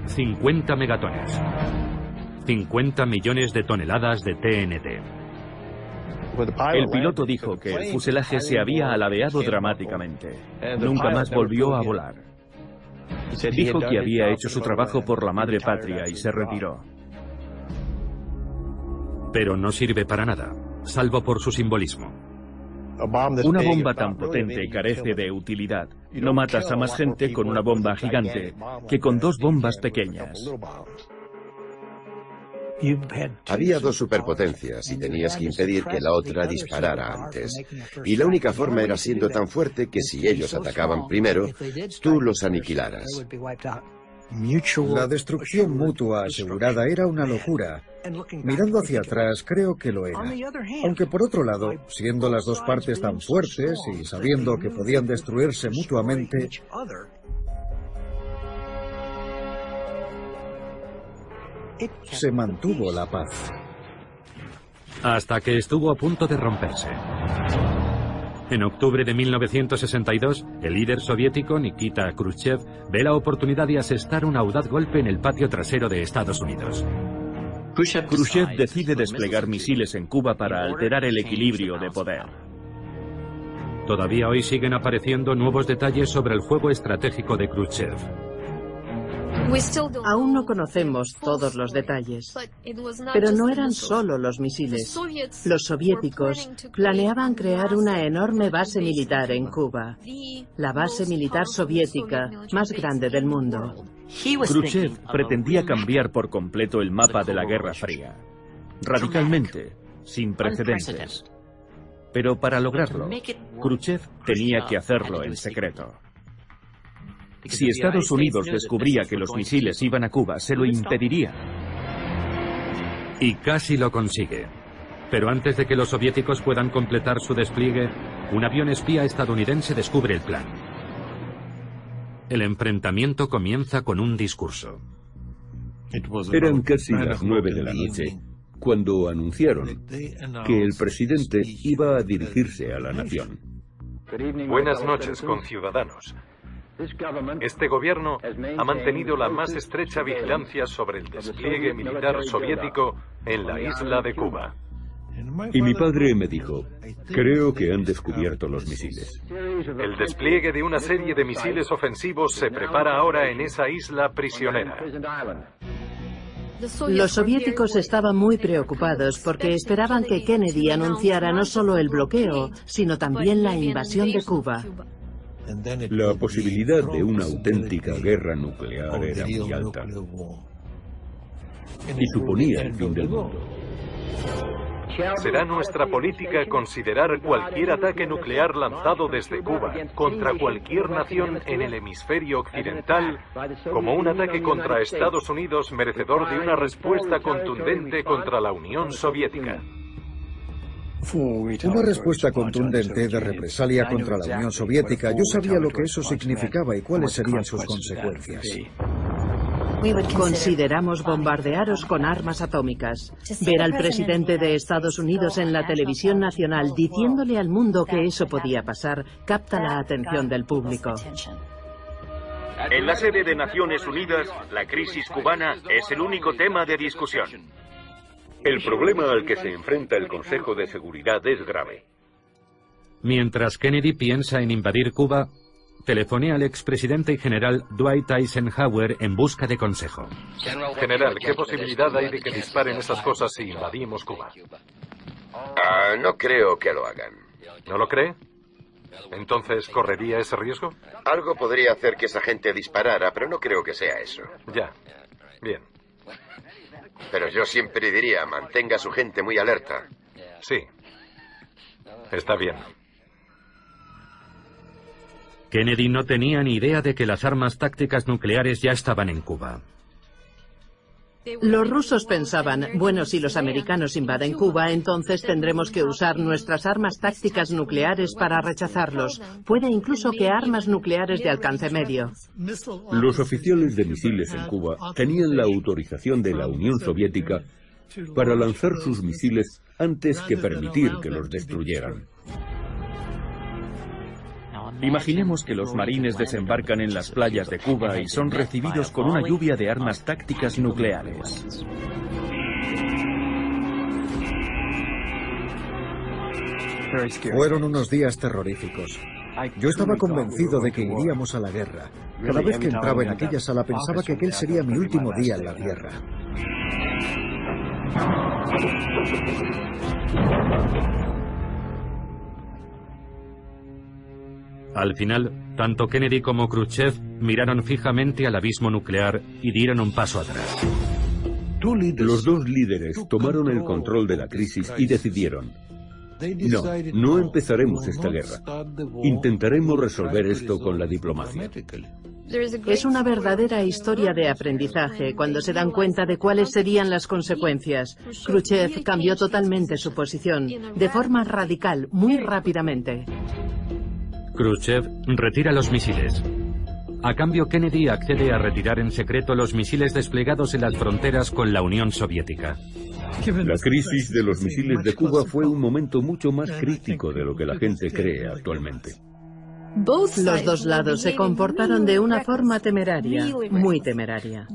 50 megatones. 50 millones de toneladas de TNT. El piloto dijo que el fuselaje se había alabeado dramáticamente. Nunca más volvió a volar. Dijo que había hecho su trabajo por la madre patria y se retiró. Pero no sirve para nada, salvo por su simbolismo. Una bomba tan potente carece de utilidad. No matas a más gente con una bomba gigante que con dos bombas pequeñas. Había dos superpotencias y tenías que impedir que la otra disparara antes. Y la única forma era siendo tan fuerte que si ellos atacaban primero, tú los aniquilaras. La destrucción mutua asegurada era una locura. Mirando hacia atrás, creo que lo era. Aunque por otro lado, siendo las dos partes tan fuertes y sabiendo que podían destruirse mutuamente, se mantuvo la paz. Hasta que estuvo a punto de romperse. En octubre de 1962, el líder soviético Nikita Khrushchev ve la oportunidad de asestar un audaz golpe en el patio trasero de Estados Unidos. Khrushchev decide desplegar misiles en Cuba para alterar el equilibrio de poder. Todavía hoy siguen apareciendo nuevos detalles sobre el juego estratégico de Khrushchev. Aún no conocemos todos los detalles, pero no eran solo los misiles. Los soviéticos planeaban crear una enorme base militar en Cuba, la base militar soviética más grande del mundo. Khrushchev pretendía cambiar por completo el mapa de la Guerra Fría, radicalmente, sin precedentes. Pero para lograrlo, Khrushchev tenía que hacerlo en secreto. Si Estados Unidos descubría que los misiles iban a Cuba, se lo impediría. Y casi lo consigue. Pero antes de que los soviéticos puedan completar su despliegue, un avión espía estadounidense descubre el plan. El enfrentamiento comienza con un discurso. Eran casi las nueve de la noche cuando anunciaron que el presidente iba a dirigirse a la nación. Buenas noches, conciudadanos. Este gobierno ha mantenido la más estrecha vigilancia sobre el despliegue militar soviético en la isla de Cuba. Y mi padre me dijo, creo que han descubierto los misiles. El despliegue de una serie de misiles ofensivos se prepara ahora en esa isla prisionera. Los soviéticos estaban muy preocupados porque esperaban que Kennedy anunciara no solo el bloqueo, sino también la invasión de Cuba. La posibilidad de una auténtica guerra nuclear era muy alta. Y suponía el fin del mundo. Será nuestra política considerar cualquier ataque nuclear lanzado desde Cuba contra cualquier nación en el hemisferio occidental como un ataque contra Estados Unidos merecedor de una respuesta contundente contra la Unión Soviética. Una respuesta contundente de represalia contra la Unión Soviética. Yo sabía lo que eso significaba y cuáles serían sus consecuencias. Consideramos bombardearos con armas atómicas. Ver al presidente de Estados Unidos en la televisión nacional diciéndole al mundo que eso podía pasar capta la atención del público. En la sede de Naciones Unidas, la crisis cubana es el único tema de discusión. El problema al que se enfrenta el Consejo de Seguridad es grave. Mientras Kennedy piensa en invadir Cuba, telefonea al expresidente y general Dwight Eisenhower en busca de consejo. General, ¿qué posibilidad hay de que disparen esas cosas si invadimos Cuba? Ah, no creo que lo hagan. ¿No lo cree? Entonces, ¿correría ese riesgo? Algo podría hacer que esa gente disparara, pero no creo que sea eso. Ya. Bien. Pero yo siempre diría, mantenga a su gente muy alerta. Sí. Está bien. Kennedy no tenía ni idea de que las armas tácticas nucleares ya estaban en Cuba. Los rusos pensaban, bueno, si los americanos invaden Cuba, entonces tendremos que usar nuestras armas tácticas nucleares para rechazarlos. Puede incluso que armas nucleares de alcance medio. Los oficiales de misiles en Cuba tenían la autorización de la Unión Soviética para lanzar sus misiles antes que permitir que los destruyeran. Imaginemos que los marines desembarcan en las playas de Cuba y son recibidos con una lluvia de armas tácticas nucleares. Fueron unos días terroríficos. Yo estaba convencido de que iríamos a la guerra. Cada vez que entraba en aquella sala pensaba que aquel sería mi último día en la Tierra. Al final, tanto Kennedy como Khrushchev miraron fijamente al abismo nuclear y dieron un paso atrás. Los dos líderes tomaron el control de la crisis y decidieron, no, no empezaremos esta guerra. Intentaremos resolver esto con la diplomacia. Es una verdadera historia de aprendizaje cuando se dan cuenta de cuáles serían las consecuencias. Khrushchev cambió totalmente su posición, de forma radical, muy rápidamente. Khrushchev retira los misiles. A cambio, Kennedy accede a retirar en secreto los misiles desplegados en las fronteras con la Unión Soviética. La crisis de los misiles de Cuba fue un momento mucho más crítico de lo que la gente cree actualmente. Los dos lados se comportaron de una forma temeraria, muy temeraria.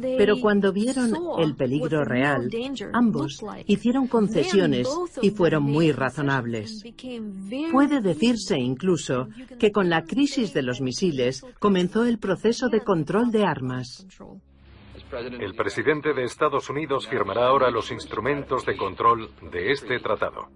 Pero cuando vieron el peligro real, ambos hicieron concesiones y fueron muy razonables. Puede decirse incluso que con la crisis de los misiles comenzó el proceso de control de armas. El presidente de Estados Unidos firmará ahora los instrumentos de control de este tratado.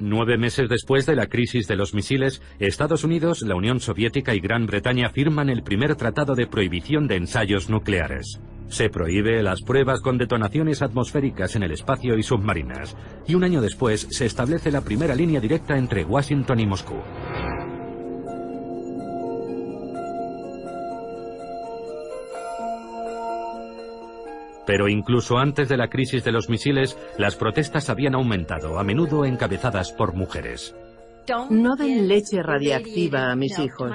Nueve meses después de la crisis de los misiles, Estados Unidos, la Unión Soviética y Gran Bretaña firman el primer tratado de prohibición de ensayos nucleares. Se prohíbe las pruebas con detonaciones atmosféricas en el espacio y submarinas. Y un año después se establece la primera línea directa entre Washington y Moscú. Pero incluso antes de la crisis de los misiles, las protestas habían aumentado, a menudo encabezadas por mujeres. No den leche radiactiva a mis hijos.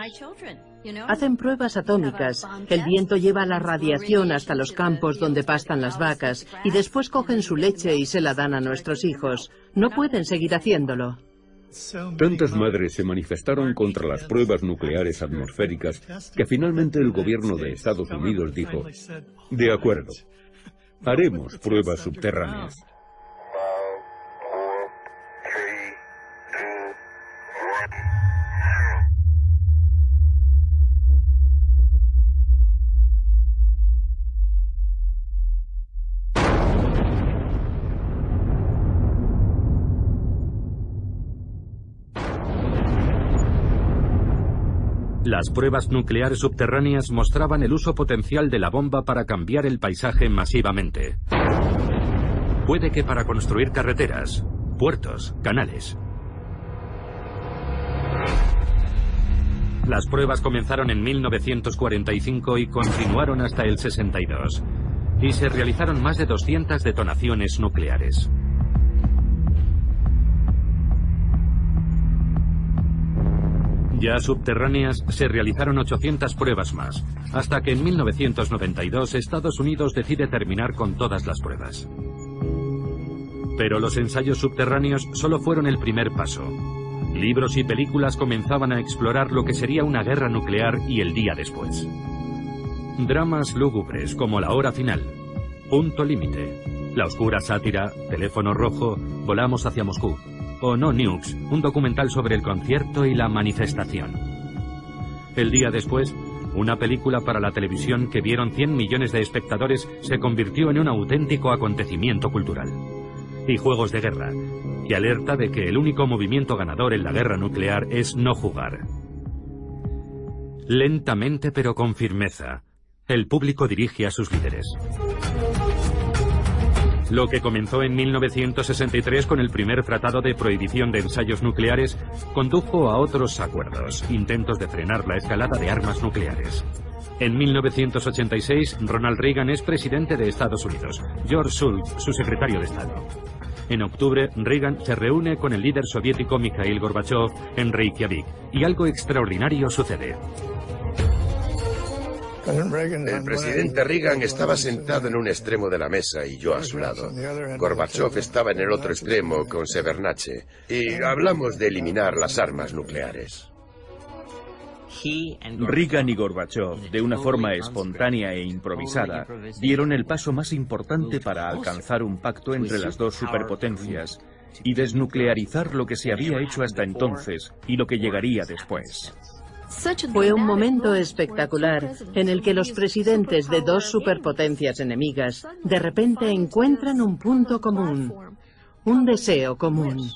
Hacen pruebas atómicas. El viento lleva la radiación hasta los campos donde pastan las vacas y después cogen su leche y se la dan a nuestros hijos. No pueden seguir haciéndolo. Tantas madres se manifestaron contra las pruebas nucleares atmosféricas que finalmente el gobierno de Estados Unidos dijo, de acuerdo, haremos pruebas subterráneas. Las pruebas nucleares subterráneas mostraban el uso potencial de la bomba para cambiar el paisaje masivamente. Puede que para construir carreteras, puertos, canales. Las pruebas comenzaron en 1945 y continuaron hasta el 62. Y se realizaron más de 200 detonaciones nucleares. Ya subterráneas se realizaron 800 pruebas más, hasta que en 1992 Estados Unidos decide terminar con todas las pruebas. Pero los ensayos subterráneos solo fueron el primer paso. Libros y películas comenzaban a explorar lo que sería una guerra nuclear y el día después. Dramas lúgubres como La Hora Final, Punto Límite, La Oscura Sátira, Teléfono Rojo, Volamos hacia Moscú, o No Nukes, un documental sobre el concierto y la manifestación. El día después, una película para la televisión que vieron 100 millones de espectadores se convirtió en un auténtico acontecimiento cultural. Y juegos de guerra, y alerta de que el único movimiento ganador en la guerra nuclear es no jugar. Lentamente pero con firmeza, el público dirige a sus líderes. Lo que comenzó en 1963 con el primer tratado de prohibición de ensayos nucleares condujo a otros acuerdos, intentos de frenar la escalada de armas nucleares. En 1986, Ronald Reagan es presidente de Estados Unidos, George Shultz, su secretario de Estado. En octubre, Reagan se reúne con el líder soviético Mikhail Gorbachev en Reykjavik, y algo extraordinario sucede. El presidente Reagan estaba sentado en un extremo de la mesa y yo a su lado. Gorbachev estaba en el otro extremo con Severnache y hablamos de eliminar las armas nucleares. Reagan y Gorbachev, de una forma espontánea e improvisada, dieron el paso más importante para alcanzar un pacto entre las dos superpotencias y desnuclearizar lo que se había hecho hasta entonces y lo que llegaría después. Fue un momento espectacular en el que los presidentes de dos superpotencias enemigas de repente encuentran un punto común, un deseo común.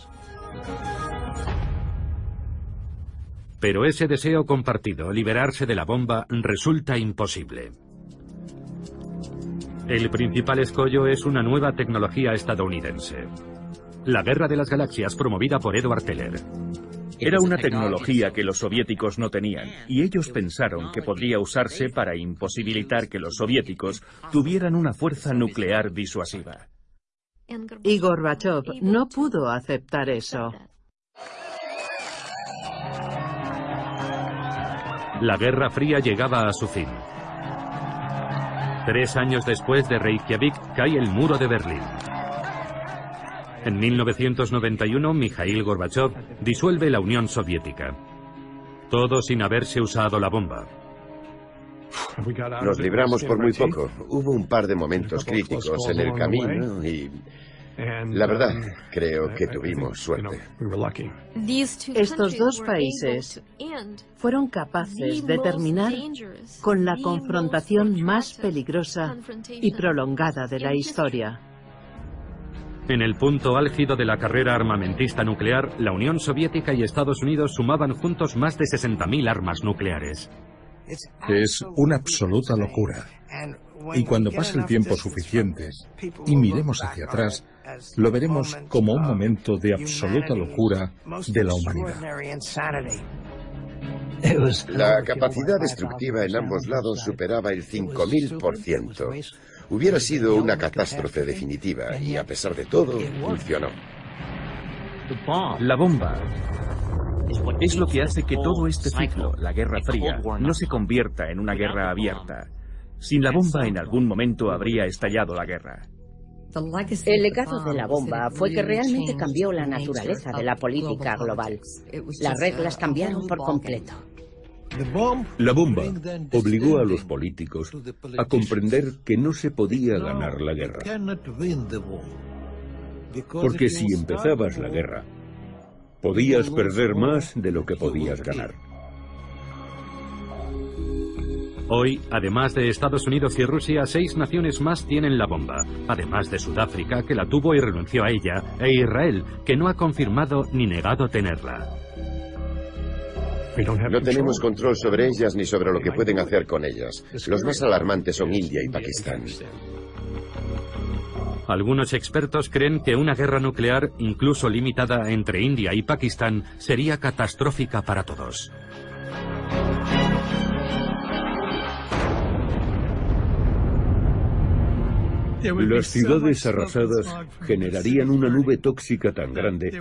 Pero ese deseo compartido, liberarse de la bomba, resulta imposible. El principal escollo es una nueva tecnología estadounidense. La Guerra de las Galaxias promovida por Edward Teller. Era una tecnología que los soviéticos no tenían, y ellos pensaron que podría usarse para imposibilitar que los soviéticos tuvieran una fuerza nuclear disuasiva. Y Gorbachev no pudo aceptar eso. La Guerra Fría llegaba a su fin. Tres años después de Reykjavik cae el muro de Berlín. En 1991, Mikhail Gorbachev disuelve la Unión Soviética. Todo sin haberse usado la bomba. Nos libramos por muy poco. Hubo un par de momentos críticos en el camino y... La verdad, creo que tuvimos suerte. Estos dos países fueron capaces de terminar con la confrontación más peligrosa y prolongada de la historia. En el punto álgido de la carrera armamentista nuclear, la Unión Soviética y Estados Unidos sumaban juntos más de 60.000 armas nucleares. Es una absoluta locura. Y cuando pase el tiempo suficiente y miremos hacia atrás, lo veremos como un momento de absoluta locura de la humanidad. La capacidad destructiva en ambos lados superaba el 5.000%. Hubiera sido una catástrofe definitiva y a pesar de todo, funcionó. La bomba es lo que hace que todo este ciclo, la Guerra Fría, no se convierta en una guerra abierta. Sin la bomba en algún momento habría estallado la guerra. El legado de la bomba fue que realmente cambió la naturaleza de la política global. Las reglas cambiaron por completo. La bomba obligó a los políticos a comprender que no se podía ganar la guerra. Porque si empezabas la guerra, podías perder más de lo que podías ganar. Hoy, además de Estados Unidos y Rusia, seis naciones más tienen la bomba, además de Sudáfrica, que la tuvo y renunció a ella, e Israel, que no ha confirmado ni negado tenerla. No tenemos control sobre ellas ni sobre lo que pueden hacer con ellas. Los más alarmantes son India y Pakistán. algunos expertos creen que una guerra nuclear, incluso limitada entre India y Pakistán, sería catastrófica para todos. Las ciudades arrasadas generarían una nube tóxica tan grande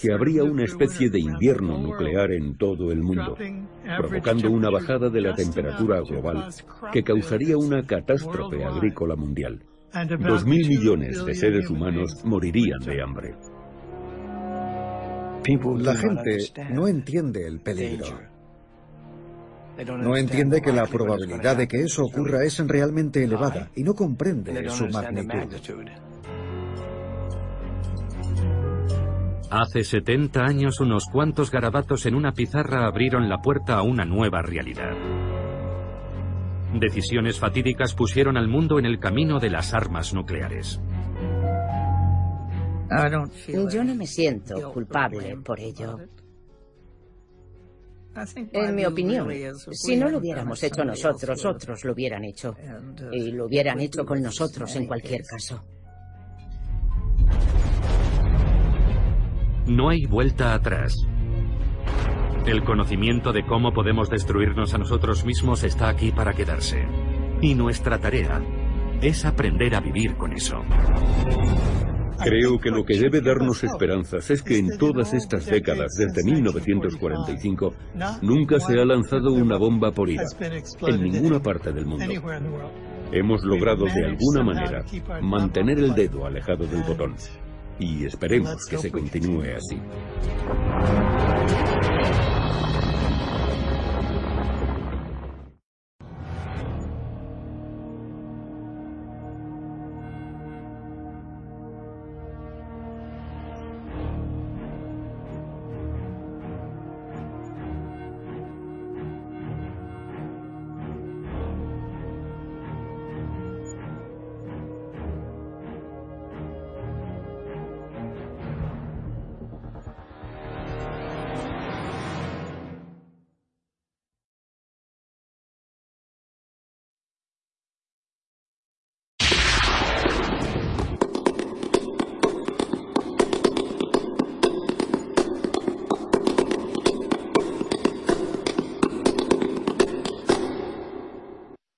que habría una especie de invierno nuclear en todo el mundo, provocando una bajada de la temperatura global que causaría una catástrofe agrícola mundial. Dos mil millones de seres humanos morirían de hambre. La gente no entiende el peligro. No entiende que la probabilidad de que eso ocurra es realmente elevada y no comprende su magnitud. Hace 70 años unos cuantos garabatos en una pizarra abrieron la puerta a una nueva realidad. Decisiones fatídicas pusieron al mundo en el camino de las armas nucleares. Yo no me siento culpable por ello. En mi opinión, si no lo hubiéramos hecho nosotros, otros lo hubieran hecho. Y lo hubieran hecho con nosotros en cualquier caso. No hay vuelta atrás. El conocimiento de cómo podemos destruirnos a nosotros mismos está aquí para quedarse. Y nuestra tarea es aprender a vivir con eso. Creo que lo que debe darnos esperanzas es que en todas estas décadas, desde 1945, nunca se ha lanzado una bomba por ira, en ninguna parte del mundo. Hemos logrado de alguna manera mantener el dedo alejado del botón. Y esperemos que se continúe así.